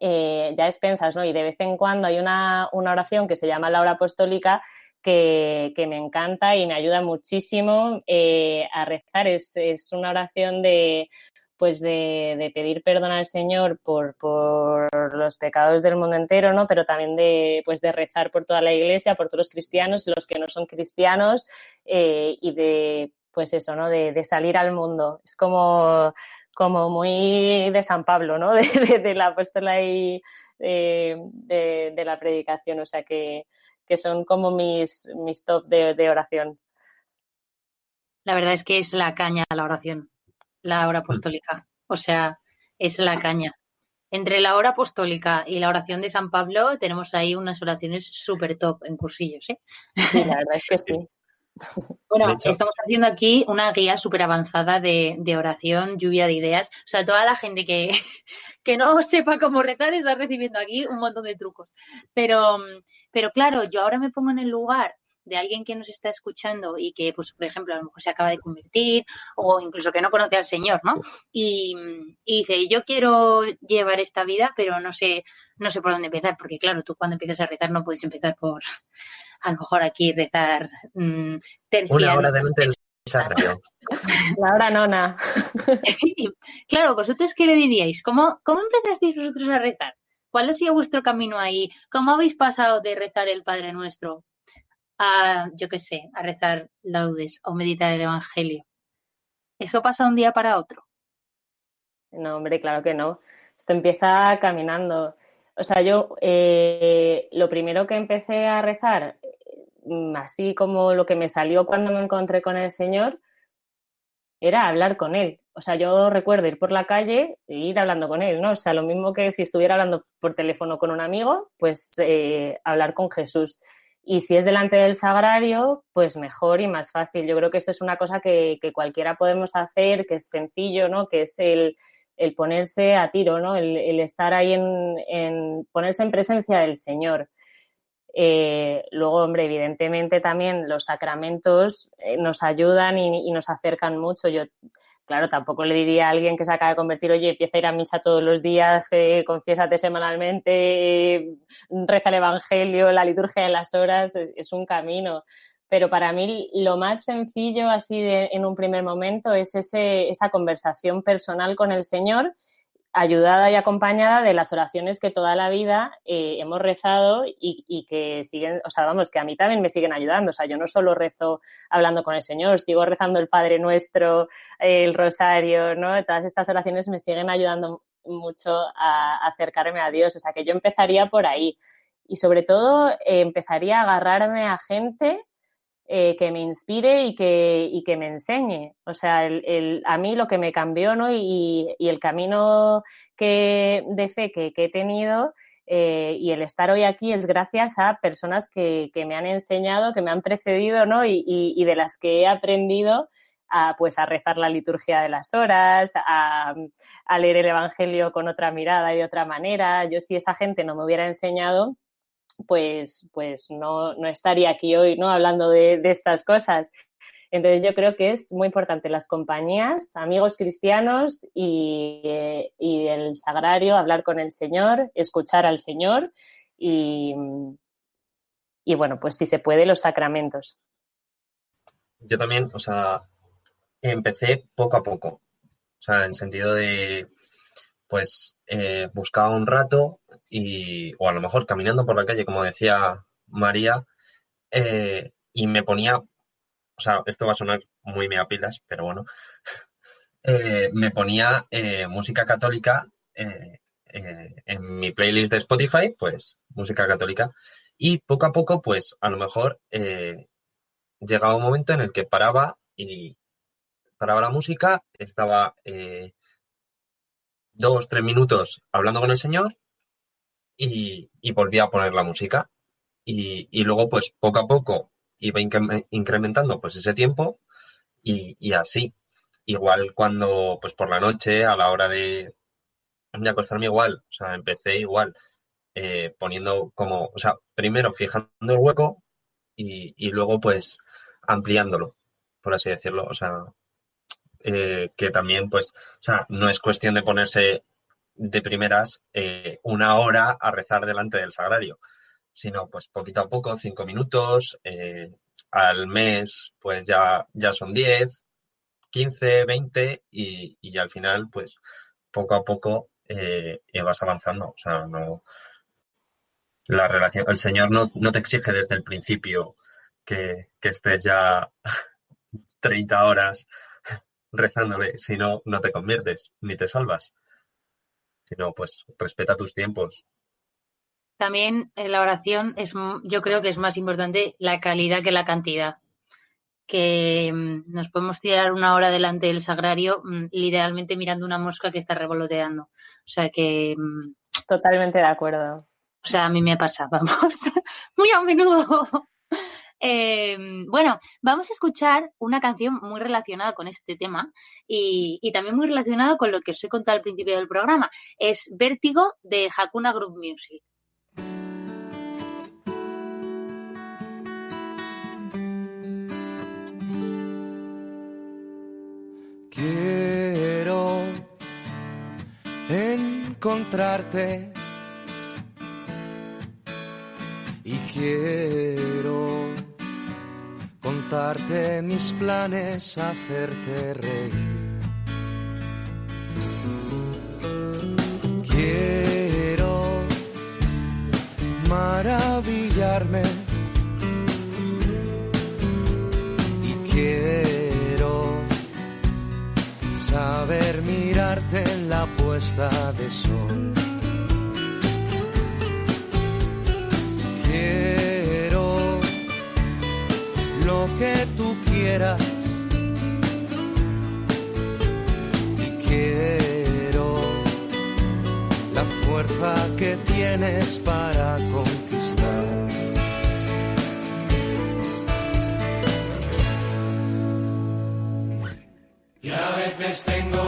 eh, ya expensas, ¿no? Y de vez en cuando hay una, una oración que se llama la hora apostólica que, que, me encanta y me ayuda muchísimo eh, a rezar. Es, es, una oración de pues de, de, pedir perdón al Señor por, por los pecados del mundo entero, ¿no? Pero también de, pues de rezar por toda la iglesia, por todos los cristianos y los que no son cristianos, eh, y de, pues eso, ¿no? De, de salir al mundo. Es como como muy de San Pablo, ¿no? De, de, de la apóstola y de, de, la predicación, o sea que, que son como mis, mis top de, de, oración. La verdad es que es la caña la oración, la hora apostólica, o sea, es la caña. Entre la hora apostólica y la oración de San Pablo tenemos ahí unas oraciones súper top en cursillos, ¿eh? Sí, la verdad es que sí. Bueno, hecho, estamos haciendo aquí una guía súper avanzada de, de, oración, lluvia de ideas. O sea, toda la gente que, que no sepa cómo rezar está recibiendo aquí un montón de trucos. Pero, pero claro, yo ahora me pongo en el lugar de alguien que nos está escuchando y que, pues, por ejemplo, a lo mejor se acaba de convertir o incluso que no conoce al Señor, ¿no? Y, y dice, yo quiero llevar esta vida, pero no sé, no sé por dónde empezar, porque claro, tú cuando empiezas a rezar no puedes empezar por a lo mejor aquí rezar mmm, Una hora delante del sagrario. La hora nona. claro, ¿vosotros qué le diríais? ¿Cómo, ¿Cómo empezasteis vosotros a rezar? ¿Cuál ha sido vuestro camino ahí? ¿Cómo habéis pasado de rezar el Padre Nuestro a, yo qué sé, a rezar laudes o meditar el Evangelio? ¿Eso pasa un día para otro? No, hombre, claro que no. Esto empieza caminando. O sea, yo eh, lo primero que empecé a rezar, así como lo que me salió cuando me encontré con el Señor, era hablar con Él. O sea, yo recuerdo ir por la calle e ir hablando con Él, ¿no? O sea, lo mismo que si estuviera hablando por teléfono con un amigo, pues eh, hablar con Jesús. Y si es delante del sagrario, pues mejor y más fácil. Yo creo que esto es una cosa que, cualquiera podemos hacer, que es sencillo, ¿no? Que es el, ponerse a tiro, ¿no? El, estar ahí en, ponerse en presencia del Señor. Eh, luego, hombre, evidentemente también los sacramentos eh, nos ayudan y, nos acercan mucho. Yo, claro, tampoco le diría a alguien que se acaba de convertir, oye, empieza a ir a misa todos los días, eh, confiésate semanalmente, reza el Evangelio, la liturgia de las horas, es un camino pero para mí lo más sencillo así en un primer momento es ese, esa conversación personal con el Señor, ayudada y acompañada de las oraciones que toda la vida eh, hemos rezado y, que siguen, o sea, vamos, que a mí también me siguen ayudando. O sea, yo no solo rezo hablando con el Señor, sigo rezando el Padre Nuestro, el Rosario, ¿no? Todas estas oraciones me siguen ayudando mucho a, a acercarme a Dios. O sea, que yo empezaría por ahí. Y sobre todo, eh, empezaría a agarrarme a gente eh, que me inspire y que, y que me enseñe. O sea, el, el, a mí lo que me cambió, ¿no? Y, y el camino que, de fe que, que he tenido eh, y el estar hoy aquí es gracias a personas que, que me han enseñado, que me han precedido, ¿no? Y, y, de las que he aprendido a, pues, a rezar la liturgia de las horas, a, a leer el Evangelio con otra mirada y de otra manera. Yo si esa gente no me hubiera enseñado, pues, pues no, no estaría aquí hoy ¿no? hablando de, estas cosas. Entonces yo creo que es muy importante las compañías, amigos cristianos y, eh, y, el sagrario, hablar con el Señor, escuchar al Señor y, y bueno, pues si se puede, los sacramentos. Yo también, o sea, empecé poco a poco, o sea, en sentido de, pues, eh, buscaba un rato y, o a lo mejor caminando por la calle, como decía María, eh, y me ponía, o sea, esto va a sonar muy mega pilas, pero bueno, eh, me ponía música católica en mi playlist de Spotify, pues música católica, y poco a poco, pues a lo mejor llegaba un momento en el que paraba y paraba la música, estaba dos, tres minutos hablando con el Señor y, y volví a poner la música. Y, y, luego, pues poco a poco iba incrementando pues ese tiempo y, y, así. Igual cuando, pues por la noche, a la hora de, de acostarme igual, o sea, empecé igual, eh, poniendo como, o sea, primero fijando el hueco y, y luego pues ampliándolo, por así decirlo. O sea, eh, que también, pues, o sea, no es cuestión de ponerse de primeras eh, una hora a rezar delante del sagrario, sino pues poquito a poco, cinco minutos, eh, al mes pues ya, ya son diez, quince, veinte y, y al final pues poco a poco vas avanzando. O sea, no, la relación, el Señor no, no te exige desde el principio que, que estés ya 30 horas rezándole, si no, no te conviertes ni te salvas sino pues respeta tus tiempos. También en la oración es, yo creo que es más importante la calidad que la cantidad. Que mm, nos podemos tirar una hora delante del sagrario mm, literalmente mirando una mosca que está revoloteando. O sea que. Mm, Totalmente de acuerdo. O sea, a mí me pasa, vamos, muy a menudo. Eh, bueno, vamos a escuchar una canción muy relacionada con este tema y, y, también muy relacionada con lo que os he contado al principio del programa. Es Vértigo de Hakuna Group Music. Quiero encontrarte y quiero contarte mis planes, hacerte reír. Quiero maravillarme y quiero saber mirarte en la puesta de sol. Que tú quieras y quiero la fuerza que tienes para conquistar. Y a veces tengo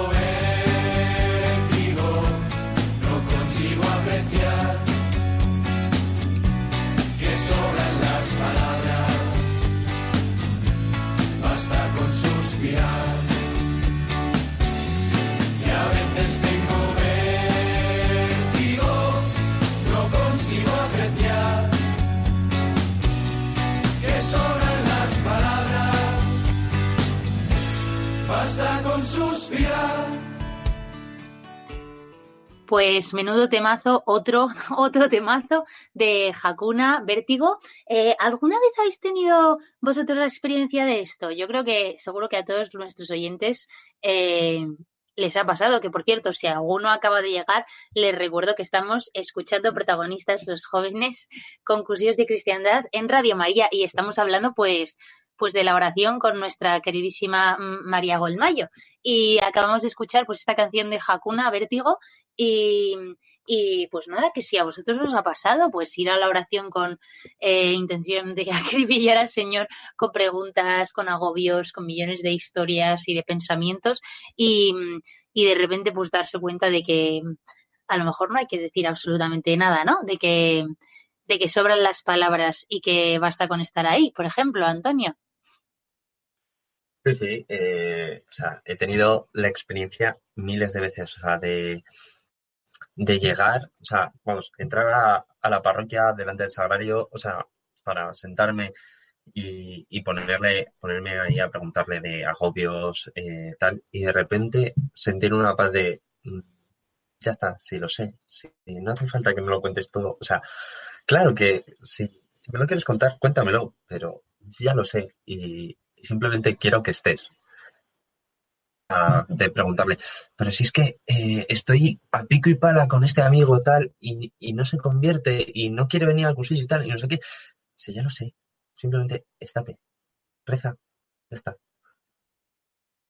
Pues menudo temazo, otro, otro temazo de Hakuna, Vértigo. Eh, ¿Alguna vez habéis tenido vosotros la experiencia de esto? Yo creo que seguro que a todos nuestros oyentes eh, les ha pasado, que por cierto, si alguno acaba de llegar, les recuerdo que estamos escuchando protagonistas los jóvenes con cursillos de cristiandad en Radio María y estamos hablando pues pues de la oración con nuestra queridísima mm, María Golmayo. Y acabamos de escuchar pues esta canción de Hakuna, Vértigo, y, y pues nada, que si a vosotros os ha pasado, pues ir a la oración con eh, intención de acribillar al Señor con preguntas, con agobios, con millones de historias y de pensamientos, y, y de repente pues darse cuenta de que a lo mejor no hay que decir absolutamente nada, ¿no? De que, de que sobran las palabras y que basta con estar ahí, por ejemplo, Antonio. Sí, sí, eh, o sea, he tenido la experiencia miles de veces, o sea, de, de llegar, o sea, vamos, entrar a, a la parroquia delante del sagrario, o sea, para sentarme y, y ponerle, ponerme ahí a preguntarle de agobios, eh, tal, y de repente sentir una paz de, mm, ya está, sí, lo sé, sí, no hace falta que me lo cuentes todo, o sea, claro que sí, si me lo quieres contar, cuéntamelo, pero ya lo sé y, simplemente quiero que estés. a- de preguntarle, pero si es que eh, estoy a pico y pala con este amigo tal y, y no se convierte y no quiere venir al cursillo y tal y no sé qué, si ya lo sé, simplemente estate, reza, ya está.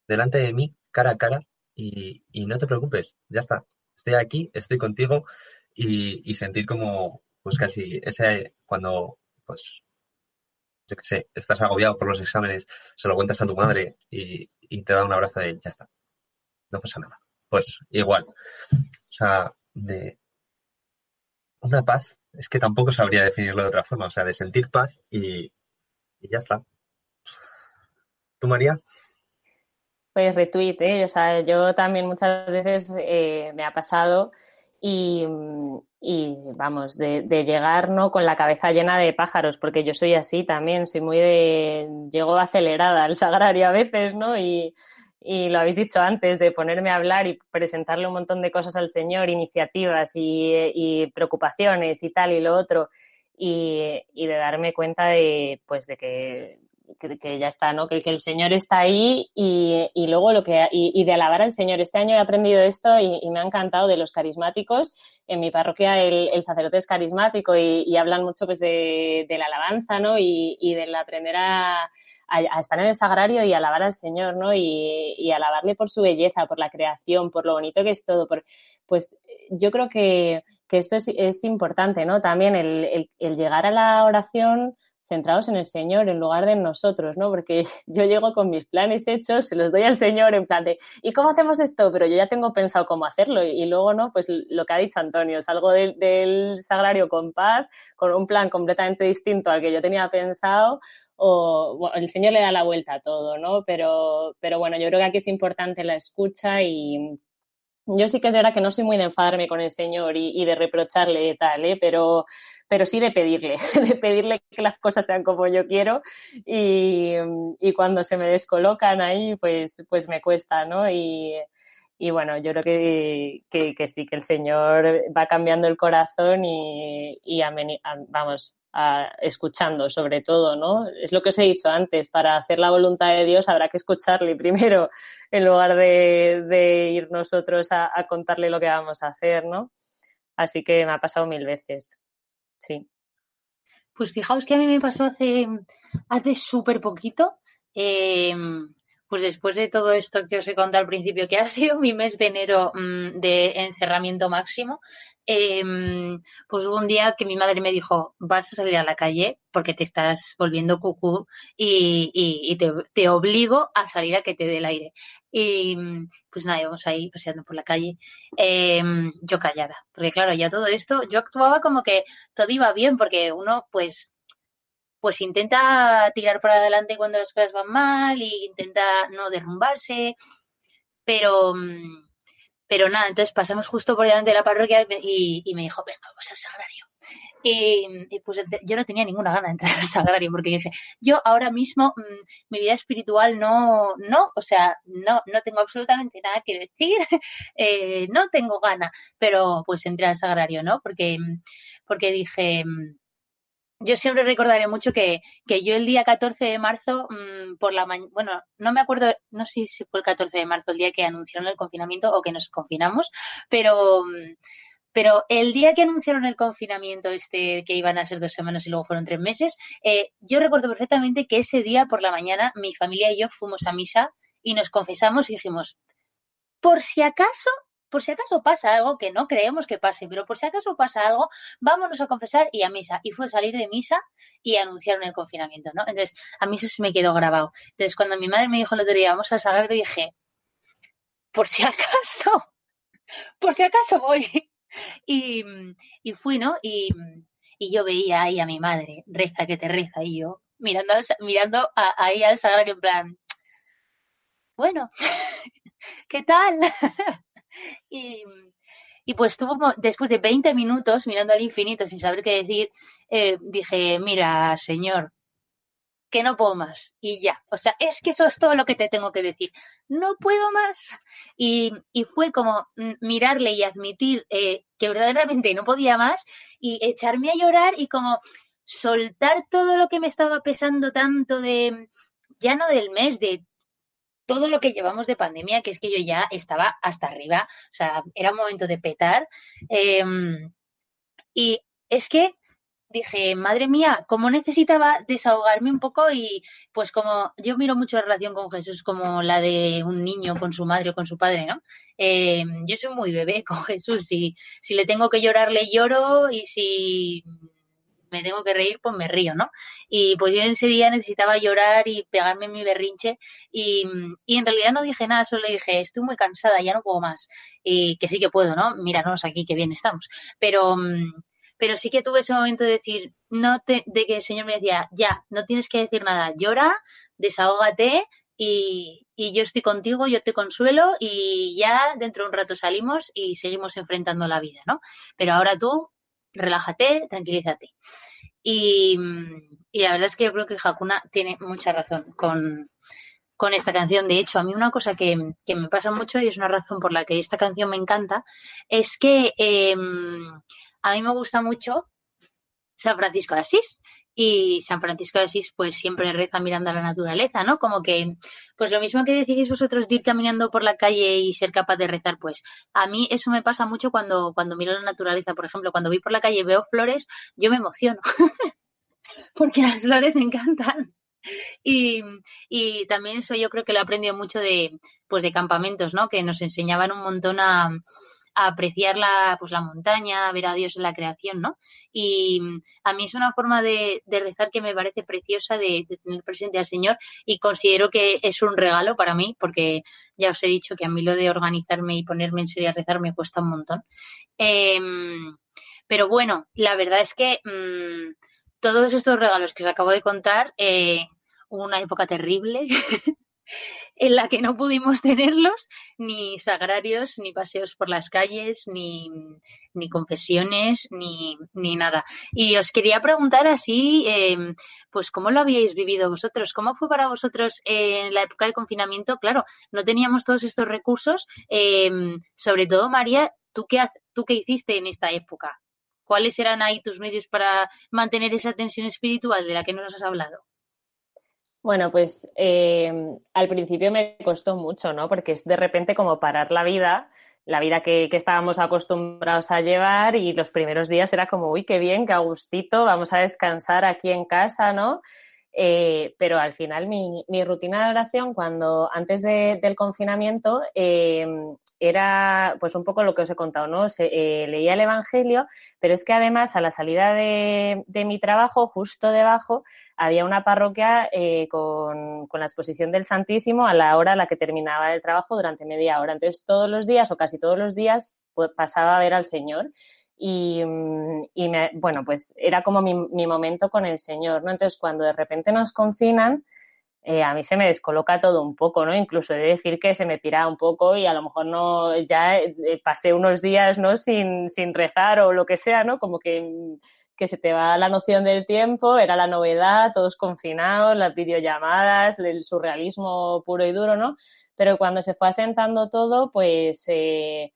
Delante de mí, cara a cara y, y no te preocupes, ya está. Estoy aquí, estoy contigo y, y sentir como, pues casi ese, cuando, pues, yo qué sé, estás agobiado por los exámenes, se lo cuentas a tu madre y, y te da un abrazo de ya está, no pasa nada. Pues igual. O sea, de una paz, es que tampoco sabría definirlo de otra forma, o sea, de sentir paz y, y ya está. ¿Tú, María? Pues retweet, ¿eh? O sea, yo también muchas veces eh, me ha pasado y, y vamos, de, de, llegar ¿no? con la cabeza llena de pájaros, porque yo soy así también, soy muy de... llego acelerada al sagrario a veces, ¿no? Y, y lo habéis dicho antes, de ponerme a hablar y presentarle un montón de cosas al Señor, iniciativas y, y preocupaciones y tal y lo otro, y, y de darme cuenta de, pues, de que que, que, ya está, ¿no? Que, que, el Señor está ahí y, y luego lo que y, y, de alabar al Señor. Este año he aprendido esto y, y me ha encantado de los carismáticos. En mi parroquia el, el sacerdote es carismático y, hablan mucho pues de, de, la alabanza, ¿no? Y, de la aprender a, estar en el sagrario y alabar al Señor, ¿no? Y, alabarle por su belleza, por la creación, por lo bonito que es todo. Por, pues yo creo que, que esto es, es importante, ¿no? También el, el, el llegar a la oración centrados en el Señor en lugar de en nosotros, ¿no? Porque yo llego con mis planes hechos, se los doy al Señor en plan de, ¿y cómo hacemos esto? Pero yo ya tengo pensado cómo hacerlo y, luego, ¿no? Pues lo que ha dicho Antonio, salgo de, del sagrario con paz, con un plan completamente distinto al que yo tenía pensado o el Señor le da la vuelta a todo, ¿no? Pero, pero bueno, yo creo que aquí es importante la escucha y yo sí que es verdad que no soy muy de enfadarme con el Señor y, de reprocharle tal, ¿eh? Pero pero sí de pedirle, de pedirle que las cosas sean como yo quiero y, y cuando se me descolocan ahí, pues, pues me cuesta, ¿no? Y, y bueno, yo creo que, que, sí, que el Señor va cambiando el corazón y, y a, vamos, escuchando sobre todo, ¿no? Es lo que os he dicho antes, para hacer la voluntad de Dios habrá que escucharle primero en lugar de, ir nosotros a, contarle lo que vamos a hacer, ¿no? Así que me ha pasado mil veces, sí. Pues fijaos que a mí me pasó hace, hace súper poquito. Eh, pues después de todo esto que os he contado al principio, que ha sido mi mes de enero mm, de encerramiento máximo, em, pues hubo un día que mi madre me dijo, vas a salir a la calle porque te estás volviendo cucú y, te, obligo a salir a que te dé el aire. Y pues nada, íbamos ahí paseando por la calle, em, yo callada, porque claro, ya todo esto, yo actuaba como que todo iba bien, porque uno pues pues intenta tirar para adelante cuando las cosas van mal y intenta no derrumbarse, pero, mm, pero nada, entonces pasamos justo por delante de la parroquia y, me dijo, venga, vamos al sagrario. Y, pues yo no tenía ninguna gana de entrar al sagrario porque dije, yo ahora mismo mm, mi vida espiritual no, no, o sea, no, no tengo absolutamente nada que decir, eh, no tengo gana, pero pues entré al sagrario, ¿no? Porque, porque dije, mm, yo siempre recordaré mucho que, yo el día 14 de marzo, mmm, por la mañana, bueno, no me acuerdo, no sé si fue el 14 de marzo el día que anunciaron el confinamiento o que nos confinamos, pero, mm, pero el día que anunciaron el confinamiento, este que iban a ser dos semanas y luego fueron tres meses, eh, yo recuerdo perfectamente que ese día por la mañana mi familia y yo fuimos a misa y nos confesamos y dijimos, por si acaso por si acaso pasa algo que no creemos que pase, pero por si acaso pasa algo, vámonos a confesar y a misa. Y fue salir de misa y anunciaron el confinamiento, ¿no? Entonces, a mí eso se me quedó grabado. Entonces, cuando mi madre me dijo el otro día, vamos a salir, dije, por si acaso, por si acaso voy. Y, y fui, ¿no? Y, y, yo veía ahí a mi madre, reza que te reza, y yo mirando, mirando ahí al sagrario en plan, bueno, ¿qué tal? Y, y pues tuvo, después de 20 minutos mirando al infinito sin saber qué decir, eh, dije, mira, señor, que no puedo más. Y ya. O sea, es que eso es todo lo que te tengo que decir. No puedo más. Y, y fue como mirarle y admitir eh, que verdaderamente no podía más y echarme a llorar y como soltar todo lo que me estaba pesando tanto de, ya no del mes, de todo lo que llevamos de pandemia, que es que yo ya estaba hasta arriba, o sea, era un momento de petar. Em, y es que dije, madre mía, cómo necesitaba desahogarme un poco y pues como yo miro mucho la relación con Jesús como la de un niño con su madre o con su padre, ¿no? Em, yo soy muy bebé con Jesús y si le tengo que llorar, le lloro y si me tengo que reír, pues me río, ¿no? Y pues yo en ese día necesitaba llorar y pegarme mi berrinche y, y en realidad no dije nada, solo dije, estoy muy cansada, ya no puedo más. Y que sí que puedo, ¿no? Míranos aquí, que bien estamos. Pero, pero sí que tuve ese momento de decir, no te, de que el Señor me decía, ya, no tienes que decir nada, llora, desahógate y, y, yo estoy contigo, yo te consuelo y ya dentro de un rato salimos y seguimos enfrentando la vida, ¿no? Pero ahora tú relájate, tranquilízate. Y, la verdad es que yo creo que Hakuna tiene mucha razón con, esta canción. De hecho, a mí una cosa que, me pasa mucho y es una razón por la que esta canción me encanta, es que em, a mí me gusta mucho San Francisco de Asís y San Francisco de Asís pues siempre reza mirando a la naturaleza, ¿no? Como que, pues lo mismo que decís vosotros de ir caminando por la calle y ser capaz de rezar, pues a mí eso me pasa mucho cuando, cuando miro la naturaleza, por ejemplo, cuando voy por la calle y veo flores, yo me emociono, porque las flores me encantan. Y, y, también eso yo creo que lo he aprendido mucho de, pues de campamentos, ¿no? Que nos enseñaban un montón a, apreciar la, pues la montaña, ver a Dios en la creación, ¿no? Y a mí es una forma de, rezar que me parece preciosa de, tener presente al Señor y considero que es un regalo para mí porque ya os he dicho que a mí lo de organizarme y ponerme en serio a rezar me cuesta un montón. Em, pero bueno, la verdad es que mm, todos estos regalos que os acabo de contar, eh, una época terrible en la que no pudimos tenerlos, ni sagrarios, ni paseos por las calles, ni, ni confesiones, ni, ni, nada. Y os quería preguntar así, eh, pues, ¿cómo lo habíais vivido vosotros? ¿Cómo fue para vosotros en la época de confinamiento? Claro, no teníamos todos estos recursos. Eh, sobre todo, María, ¿tú qué, ¿tú qué hiciste en esta época? ¿Cuáles eran ahí tus medios para mantener esa tensión espiritual de la que nos has hablado? Bueno, pues eh, al principio me costó mucho, ¿no? Porque es de repente como parar la vida, la vida que, que, estábamos acostumbrados a llevar y los primeros días era como, uy, qué bien, qué agustito, vamos a descansar aquí en casa, ¿no? Eh, pero al final mi, mi, rutina de oración cuando antes de, del confinamiento eh, era pues un poco lo que os he contado, ¿no? Eh, leía el Evangelio, pero es que además a la salida de, mi trabajo, justo debajo, había una parroquia con, con, la exposición del Santísimo a la hora a la que terminaba el trabajo durante media hora. Entonces todos los días o casi todos los días pues, pasaba a ver al Señor. Y, y me, bueno, pues era como mi, mi, momento con el Señor, ¿no? Entonces, cuando de repente nos confinan, eh, a mí se me descoloca todo un poco, ¿no? Incluso he de decir que se me pira un poco y a lo mejor no, ya eh, pasé unos días, ¿no? Sin, sin rezar o lo que sea, ¿no? Como que, que se te va la noción del tiempo, era la novedad, todos confinados, las videollamadas, el surrealismo puro y duro, ¿no? Pero cuando se fue asentando todo, pues... Eh,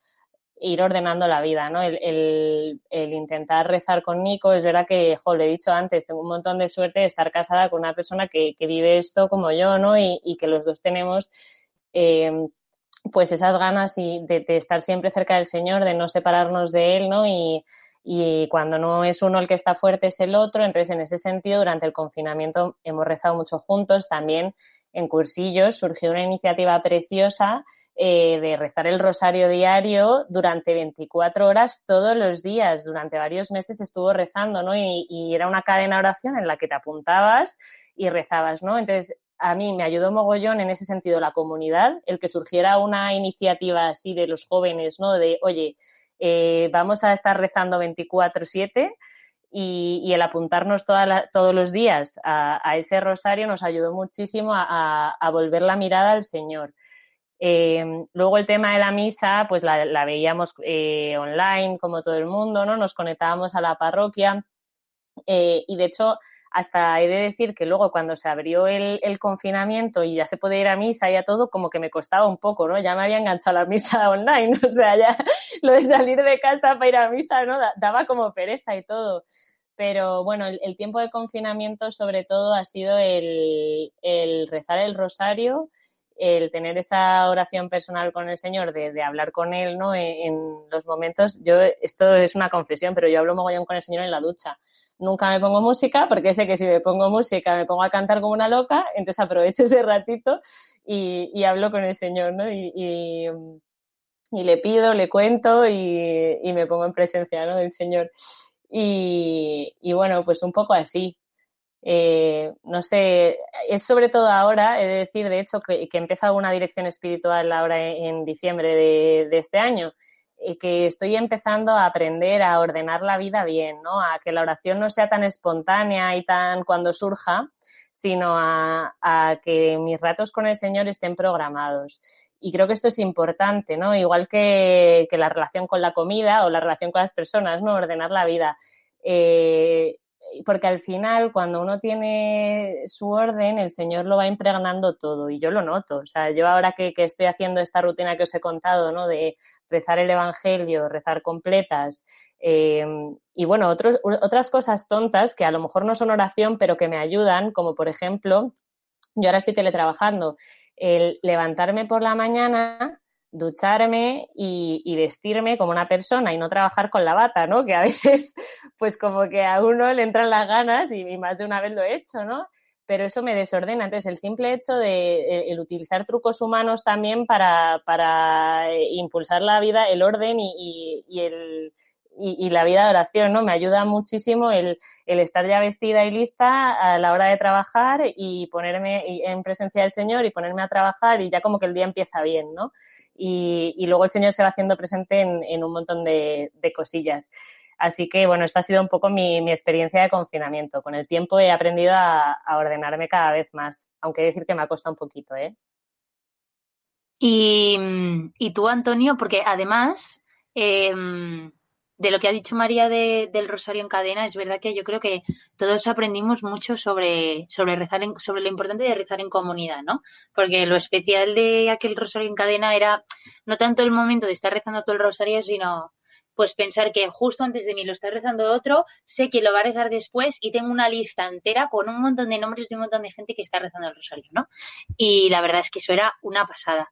ir ordenando la vida, ¿no? El, intentar rezar con Nico, es verdad que, jo, le he dicho antes, tengo un montón de suerte de estar casada con una persona que, vive esto como yo, ¿no? Y, y que los dos tenemos, eh, pues esas ganas y de, estar siempre cerca del Señor, de no separarnos de Él, ¿no? Y cuando no es uno el que está fuerte es el otro, entonces en ese sentido durante el confinamiento hemos rezado mucho juntos, también en cursillos surgió una iniciativa preciosa eh, de rezar el rosario diario durante 24 horas todos los días. Durante varios meses estuvo rezando, ¿no? Y, y, era una cadena de oración en la que te apuntabas y rezabas, ¿no? Entonces, a mí me ayudó mogollón en ese sentido la comunidad, el que surgiera una iniciativa así de los jóvenes, ¿no? De, oye, eh, vamos a estar rezando 24-7. Y, y, el apuntarnos toda todos los días a, ese rosario nos ayudó muchísimo a volver la mirada al Señor. Eh, luego el tema de la misa, pues la, la veíamos eh, online, como todo el mundo, ¿no? Nos conectábamos a la parroquia eh, y de hecho hasta he de decir que luego cuando se abrió el, el, confinamiento y ya se podía ir a misa y a todo, como que me costaba un poco, ¿no? Ya me había enganchado la misa online, o sea, ya lo de salir de casa para ir a misa, ¿no? Daba como pereza y todo. Pero bueno, el, el tiempo de confinamiento sobre todo ha sido el, el rezar el rosario, el tener esa oración personal con el Señor, de, hablar con Él, ¿no? En, los momentos, yo, esto es una confesión, pero yo hablo mogollón con el Señor en la ducha. Nunca me pongo música, porque sé que si me pongo música me pongo a cantar como una loca, entonces aprovecho ese ratito y, hablo con el Señor, ¿no? Y, y, le pido, le cuento y, me pongo en presencia, ¿no? Del Señor. Y bueno, pues un poco así. Eh, no sé, es sobre todo ahora, he de decir, de hecho, que, que he empezado una dirección espiritual ahora en, en diciembre de, este año, eh, que estoy empezando a aprender a ordenar la vida bien, ¿no? A que la oración no sea tan espontánea y tan cuando surja, sino a, a que mis ratos con el Señor estén programados. Y creo que esto es importante, ¿no? Igual que, que la relación con la comida o la relación con las personas, ¿no? Ordenar la vida. Eh, porque al final cuando uno tiene su orden, el Señor lo va impregnando todo y yo lo noto. O sea, yo ahora que, que estoy haciendo esta rutina que os he contado, ¿no? De rezar el Evangelio, rezar completas eh, y bueno, otras cosas tontas que a lo mejor no son oración, pero que me ayudan, como por ejemplo, yo ahora estoy teletrabajando, el levantarme por la mañana ducharme y, vestirme como una persona y no trabajar con la bata, ¿no? Que a veces, pues como que a uno le entran las ganas y, más de una vez lo he hecho, ¿no? Pero eso me desordena. Entonces, el simple hecho de el utilizar trucos humanos también para, para impulsar la vida, el orden y, y, y el, y, y, la vida de oración, ¿no? Me ayuda muchísimo el, el, estar ya vestida y lista a la hora de trabajar y ponerme en presencia del Señor y ponerme a trabajar y ya como que el día empieza bien, ¿no? Y, y, luego el Señor se va haciendo presente en, en un montón de, de, cosillas. Así que, bueno, esta ha sido un poco mi, mi, experiencia de confinamiento. Con el tiempo he aprendido a, a ordenarme cada vez más, aunque decir que me ha costado un poquito, ¿eh? Y, y tú, Antonio, porque además, eh, de lo que ha dicho María de, del Rosario en cadena, es verdad que yo creo que todos aprendimos mucho sobre, sobre rezar en, sobre lo importante de rezar en comunidad, ¿no? Porque lo especial de aquel Rosario en cadena era no tanto el momento de estar rezando todo el Rosario, sino pues pensar que justo antes de mí lo está rezando otro, sé que lo va a rezar después y tengo una lista entera con un montón de nombres de un montón de gente que está rezando el rosario, ¿no? Y la verdad es que eso era una pasada.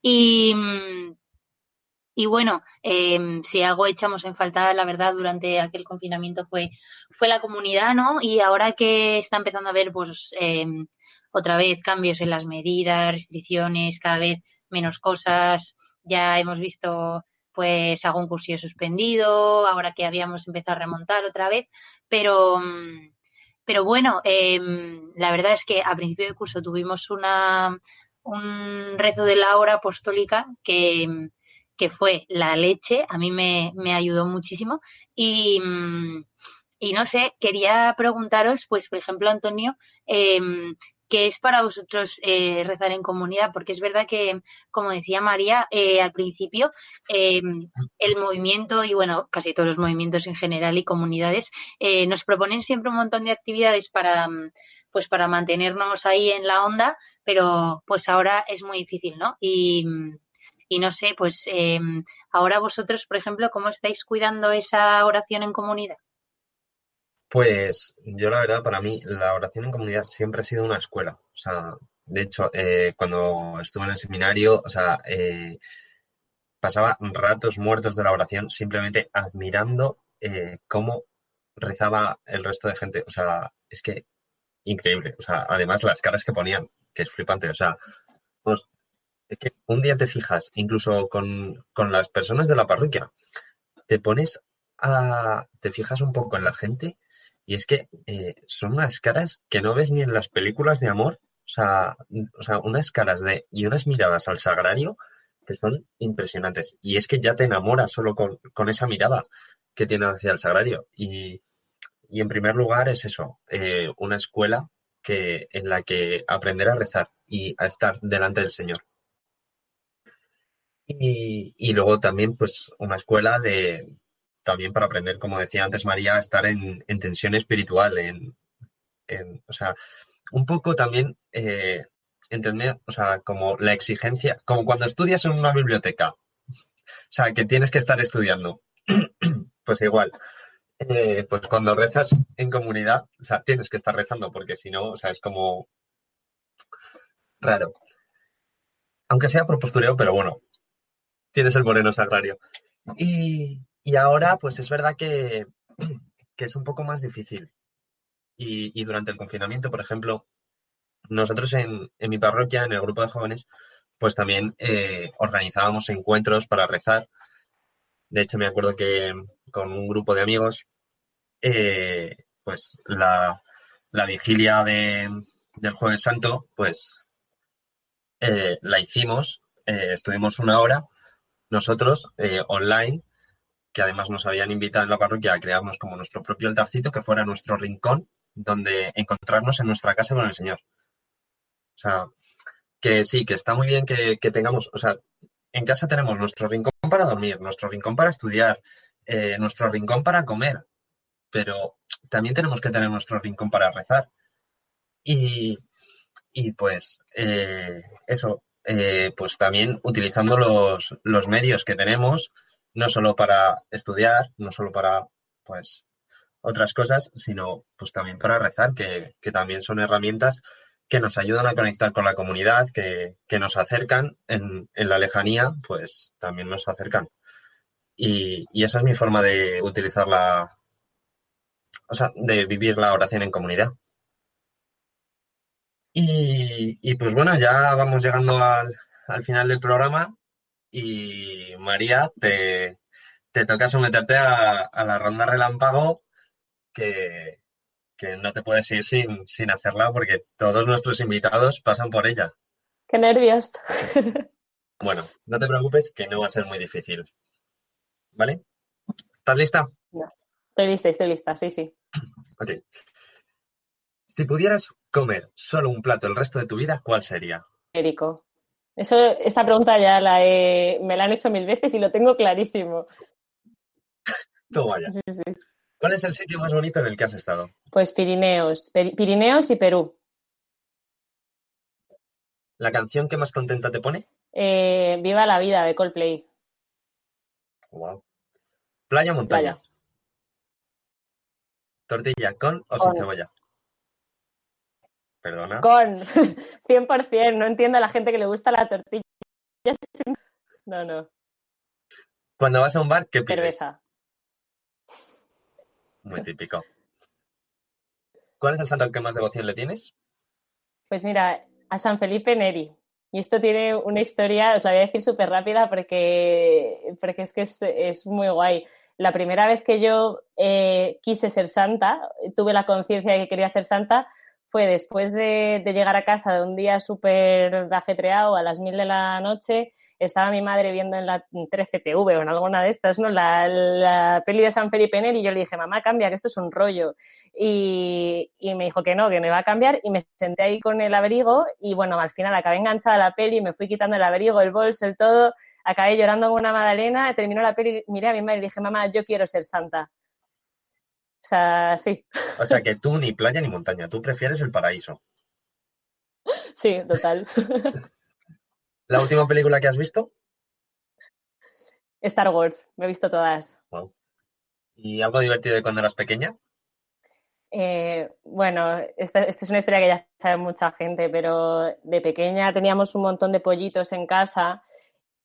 Y, y bueno, eh, si algo echamos en falta, la verdad, durante aquel confinamiento fue, fue la comunidad, ¿no? Y ahora que está empezando a haber, pues, eh, otra vez cambios en las medidas, restricciones, cada vez menos cosas, ya hemos visto pues algún cursillo suspendido, ahora que habíamos empezado a remontar otra vez, pero, pero bueno, eh, la verdad es que a principio de curso tuvimos una, un rezo de la hora apostólica que, que fue la leche, a mí me, me ayudó muchísimo y, y no sé, quería preguntaros, pues por ejemplo, Antonio, eh, ¿Qué es para vosotros eh, rezar en comunidad? Porque es verdad que, como decía María eh, al principio, eh, el movimiento y, bueno, casi todos los movimientos en general y comunidades eh, nos proponen siempre un montón de actividades para, pues, para mantenernos ahí en la onda, pero pues ahora es muy difícil, ¿no? Y, y no sé, pues eh, ahora vosotros, por ejemplo, ¿cómo estáis cuidando esa oración en comunidad? Pues yo la verdad, para mí, la oración en comunidad siempre ha sido una escuela. O sea, de hecho, eh, cuando estuve en el seminario, o sea, eh, pasaba ratos muertos de la oración simplemente admirando eh, cómo rezaba el resto de gente. O sea, es que increíble. O sea, además las caras que ponían, que es flipante. O sea, pues, es que un día te fijas, incluso con, con las personas de la parroquia, te pones a, te fijas un poco en la gente y es que eh, son unas caras que no ves ni en las películas de amor. O sea, o sea, unas caras de y unas miradas al sagrario que son impresionantes. Y es que ya te enamoras solo con, con esa mirada que tiene hacia el sagrario. Y, y en primer lugar es eso, eh, una escuela que, en la que aprender a rezar y a estar delante del Señor. Y, luego también, pues, una escuela de, también para aprender, como decía antes María, estar en, en tensión espiritual, en, en, o sea, un poco también eh, entender, o sea, como la exigencia, como cuando estudias en una biblioteca, o sea, que tienes que estar estudiando, pues igual, eh, pues cuando rezas en comunidad, o sea, tienes que estar rezando, porque si no, o sea, es como raro. Aunque sea por postureo, pero bueno, tienes el moreno sagrario. Y, y ahora, pues es verdad que, que es un poco más difícil. Y, durante el confinamiento, por ejemplo, nosotros en, en, mi parroquia, en el grupo de jóvenes, pues también eh, organizábamos encuentros para rezar. De hecho, me acuerdo que con un grupo de amigos, eh, pues la, la vigilia de, del Jueves Santo, pues eh, la hicimos, estuvimos una hora nosotros eh, online que además nos habían invitado en la parroquia a crearnos como nuestro propio altarcito, que fuera nuestro rincón donde encontrarnos en nuestra casa con el Señor. O sea, que sí, que está muy bien que, que tengamos, o sea, en casa tenemos nuestro rincón para dormir, nuestro rincón para estudiar, eh, nuestro rincón para comer, pero también tenemos que tener nuestro rincón para rezar. Y, y pues eh, eso, eh, pues también utilizando los, los medios que tenemos, no solo para estudiar, no solo para, pues, otras cosas, sino pues también para rezar, que, que también son herramientas que nos ayudan a conectar con la comunidad, que, que nos acercan en, en, la lejanía, pues también nos acercan. Y, y, esa es mi forma de utilizar la, o sea, de vivir la oración en comunidad. Y, y pues bueno, ya vamos llegando al, al final del programa y María, te, te toca someterte a, a, la ronda relámpago que, que no te puedes ir sin, sin, hacerla porque todos nuestros invitados pasan por ella. Qué nervios. Bueno, no te preocupes que no va a ser muy difícil. ¿Vale? ¿Estás lista? No. Estoy lista, estoy lista, sí, sí. Ok. Si pudieras comer solo un plato el resto de tu vida, ¿cuál sería? Érico. Eso, esta pregunta ya la he, me la han hecho mil veces y lo tengo clarísimo. Tú vaya. Sí, sí. ¿Cuál es el sitio más bonito en el que has estado? Pues Pirineos, Pirineos y Perú. ¿La canción que más contenta te pone? Eh, Viva la vida de Coldplay. Wow. Playa o montaña. Playa. Tortilla con o Con. sin cebolla. Perdona. Con 100%. No entiendo a la gente que le gusta la tortilla. No, no. Cuando vas a un bar, ¿qué pides? Cerveza. Muy típico. ¿Cuál es el santo al que más devoción le tienes? Pues mira, a San Felipe Neri. Y esto tiene una historia, os la voy a decir súper rápida porque, porque es que es, es muy guay. La primera vez que yo eh, quise ser santa, tuve la conciencia de que quería ser santa, después de, de llegar a casa de un día súper ajetreado a las mil de la noche. Estaba mi madre viendo en la 13TV o en alguna de estas, ¿no? La, peli de San Felipe Neri y yo le dije, mamá, cambia, que esto es un rollo y, me dijo que no, que me va a cambiar y me senté ahí con el abrigo y bueno, al final acabé enganchada a la peli, me fui quitando el abrigo, el bolso, el todo, acabé llorando como una magdalena, terminó la peli, miré a mi madre y dije, mamá, yo quiero ser santa. O sea, sí, O sea que tú ni playa ni montaña, tú prefieres el paraíso. sí, total. ¿La última película que has visto? Star Wars, me he visto todas. Wow. ¿Y algo divertido de cuando eras pequeña? Eh, bueno, esta, esta es una historia que ya sabe mucha gente, pero de pequeña teníamos un montón de pollitos en casa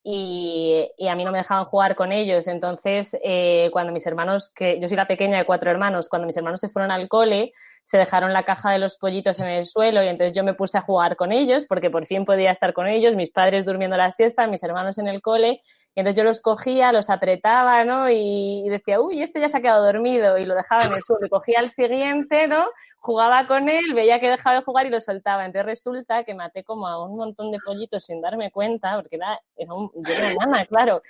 y, y a mí no me dejaban jugar con ellos. Entonces, eh, cuando mis hermanos, que yo soy la pequeña de cuatro hermanos, cuando mis hermanos se fueron al cole, se dejaron la caja de los pollitos en el suelo y entonces yo me puse a jugar con ellos porque por fin podía estar con ellos, mis padres durmiendo la siesta, mis hermanos en el cole y entonces yo los cogía, los apretaba, ¿no? Y, decía, uy, este ya se ha quedado dormido y lo dejaba en el suelo y cogía al siguiente, ¿no? Jugaba con él, veía que dejaba de jugar y lo soltaba. Entonces resulta que maté como a un montón de pollitos sin darme cuenta porque era, era un, yo era nana, claro.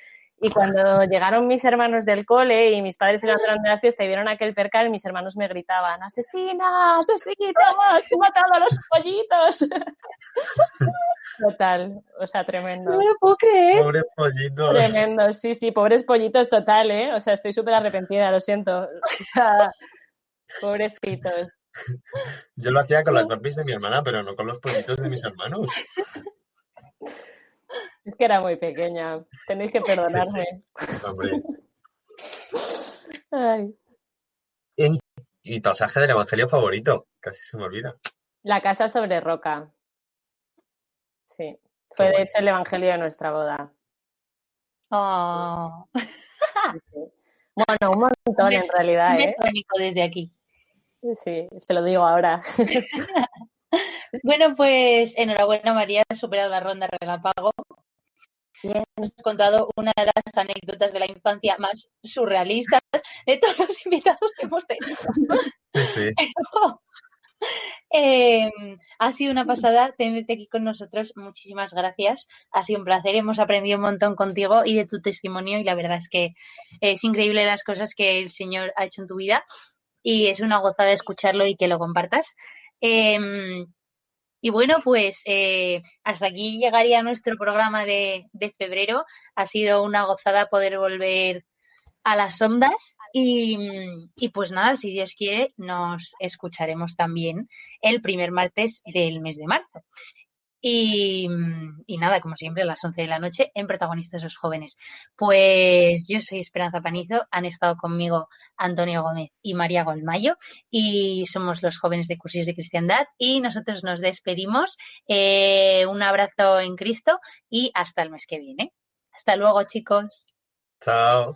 Y cuando llegaron mis hermanos del cole y mis padres se levantaron de la siesta y vieron aquel percal, mis hermanos me gritaban, asesina, asesina, has matado a los pollitos. Total, o sea, tremendo. No me lo puedo creer. Pobre pollito. Tremendo, sí, sí, pobres pollitos total, ¿eh? O sea, estoy súper arrepentida, lo siento. O sea, pobrecitos. Yo lo hacía con las Barbies de mi hermana, pero no con los pollitos de mis hermanos. Es que era muy pequeña, tenéis que perdonarme. Hombre. Ay. Y, y pasaje del Evangelio favorito, casi se me olvida. La casa sobre roca. Sí, fue de hecho el evangelio de nuestra boda. Oh, Sí. Bueno, un montón Un en realidad, un ¿eh? beso único desde aquí. Sí, se lo digo ahora. Bueno, pues enhorabuena María, has superado la ronda relámpago. Bien. Has contado una de las anécdotas de la infancia más surrealistas de todos los invitados que hemos tenido. Sí, sí. Eh, ha sido una pasada tenerte aquí con nosotros. Muchísimas gracias. Ha sido un placer. Hemos aprendido un montón contigo y de tu testimonio. Y la verdad es que es increíble las cosas que el Señor ha hecho en tu vida. Y es una gozada escucharlo y que lo compartas. Eh, y bueno, pues eh, hasta aquí llegaría nuestro programa de, febrero. Ha sido una gozada poder volver a las ondas. Y pues nada, si Dios quiere, nos escucharemos también el primer martes del mes de marzo. Y, y nada, como siempre, a las 11 de la noche en Protagonistas los Jóvenes. Pues yo soy Esperanza Panizo, han estado conmigo Antonio Gómez y María Golmayo y somos los jóvenes de Cursillos de Cristiandad y nosotros nos despedimos. Eh, un abrazo en Cristo y hasta el mes que viene. Hasta luego, chicos. Chao.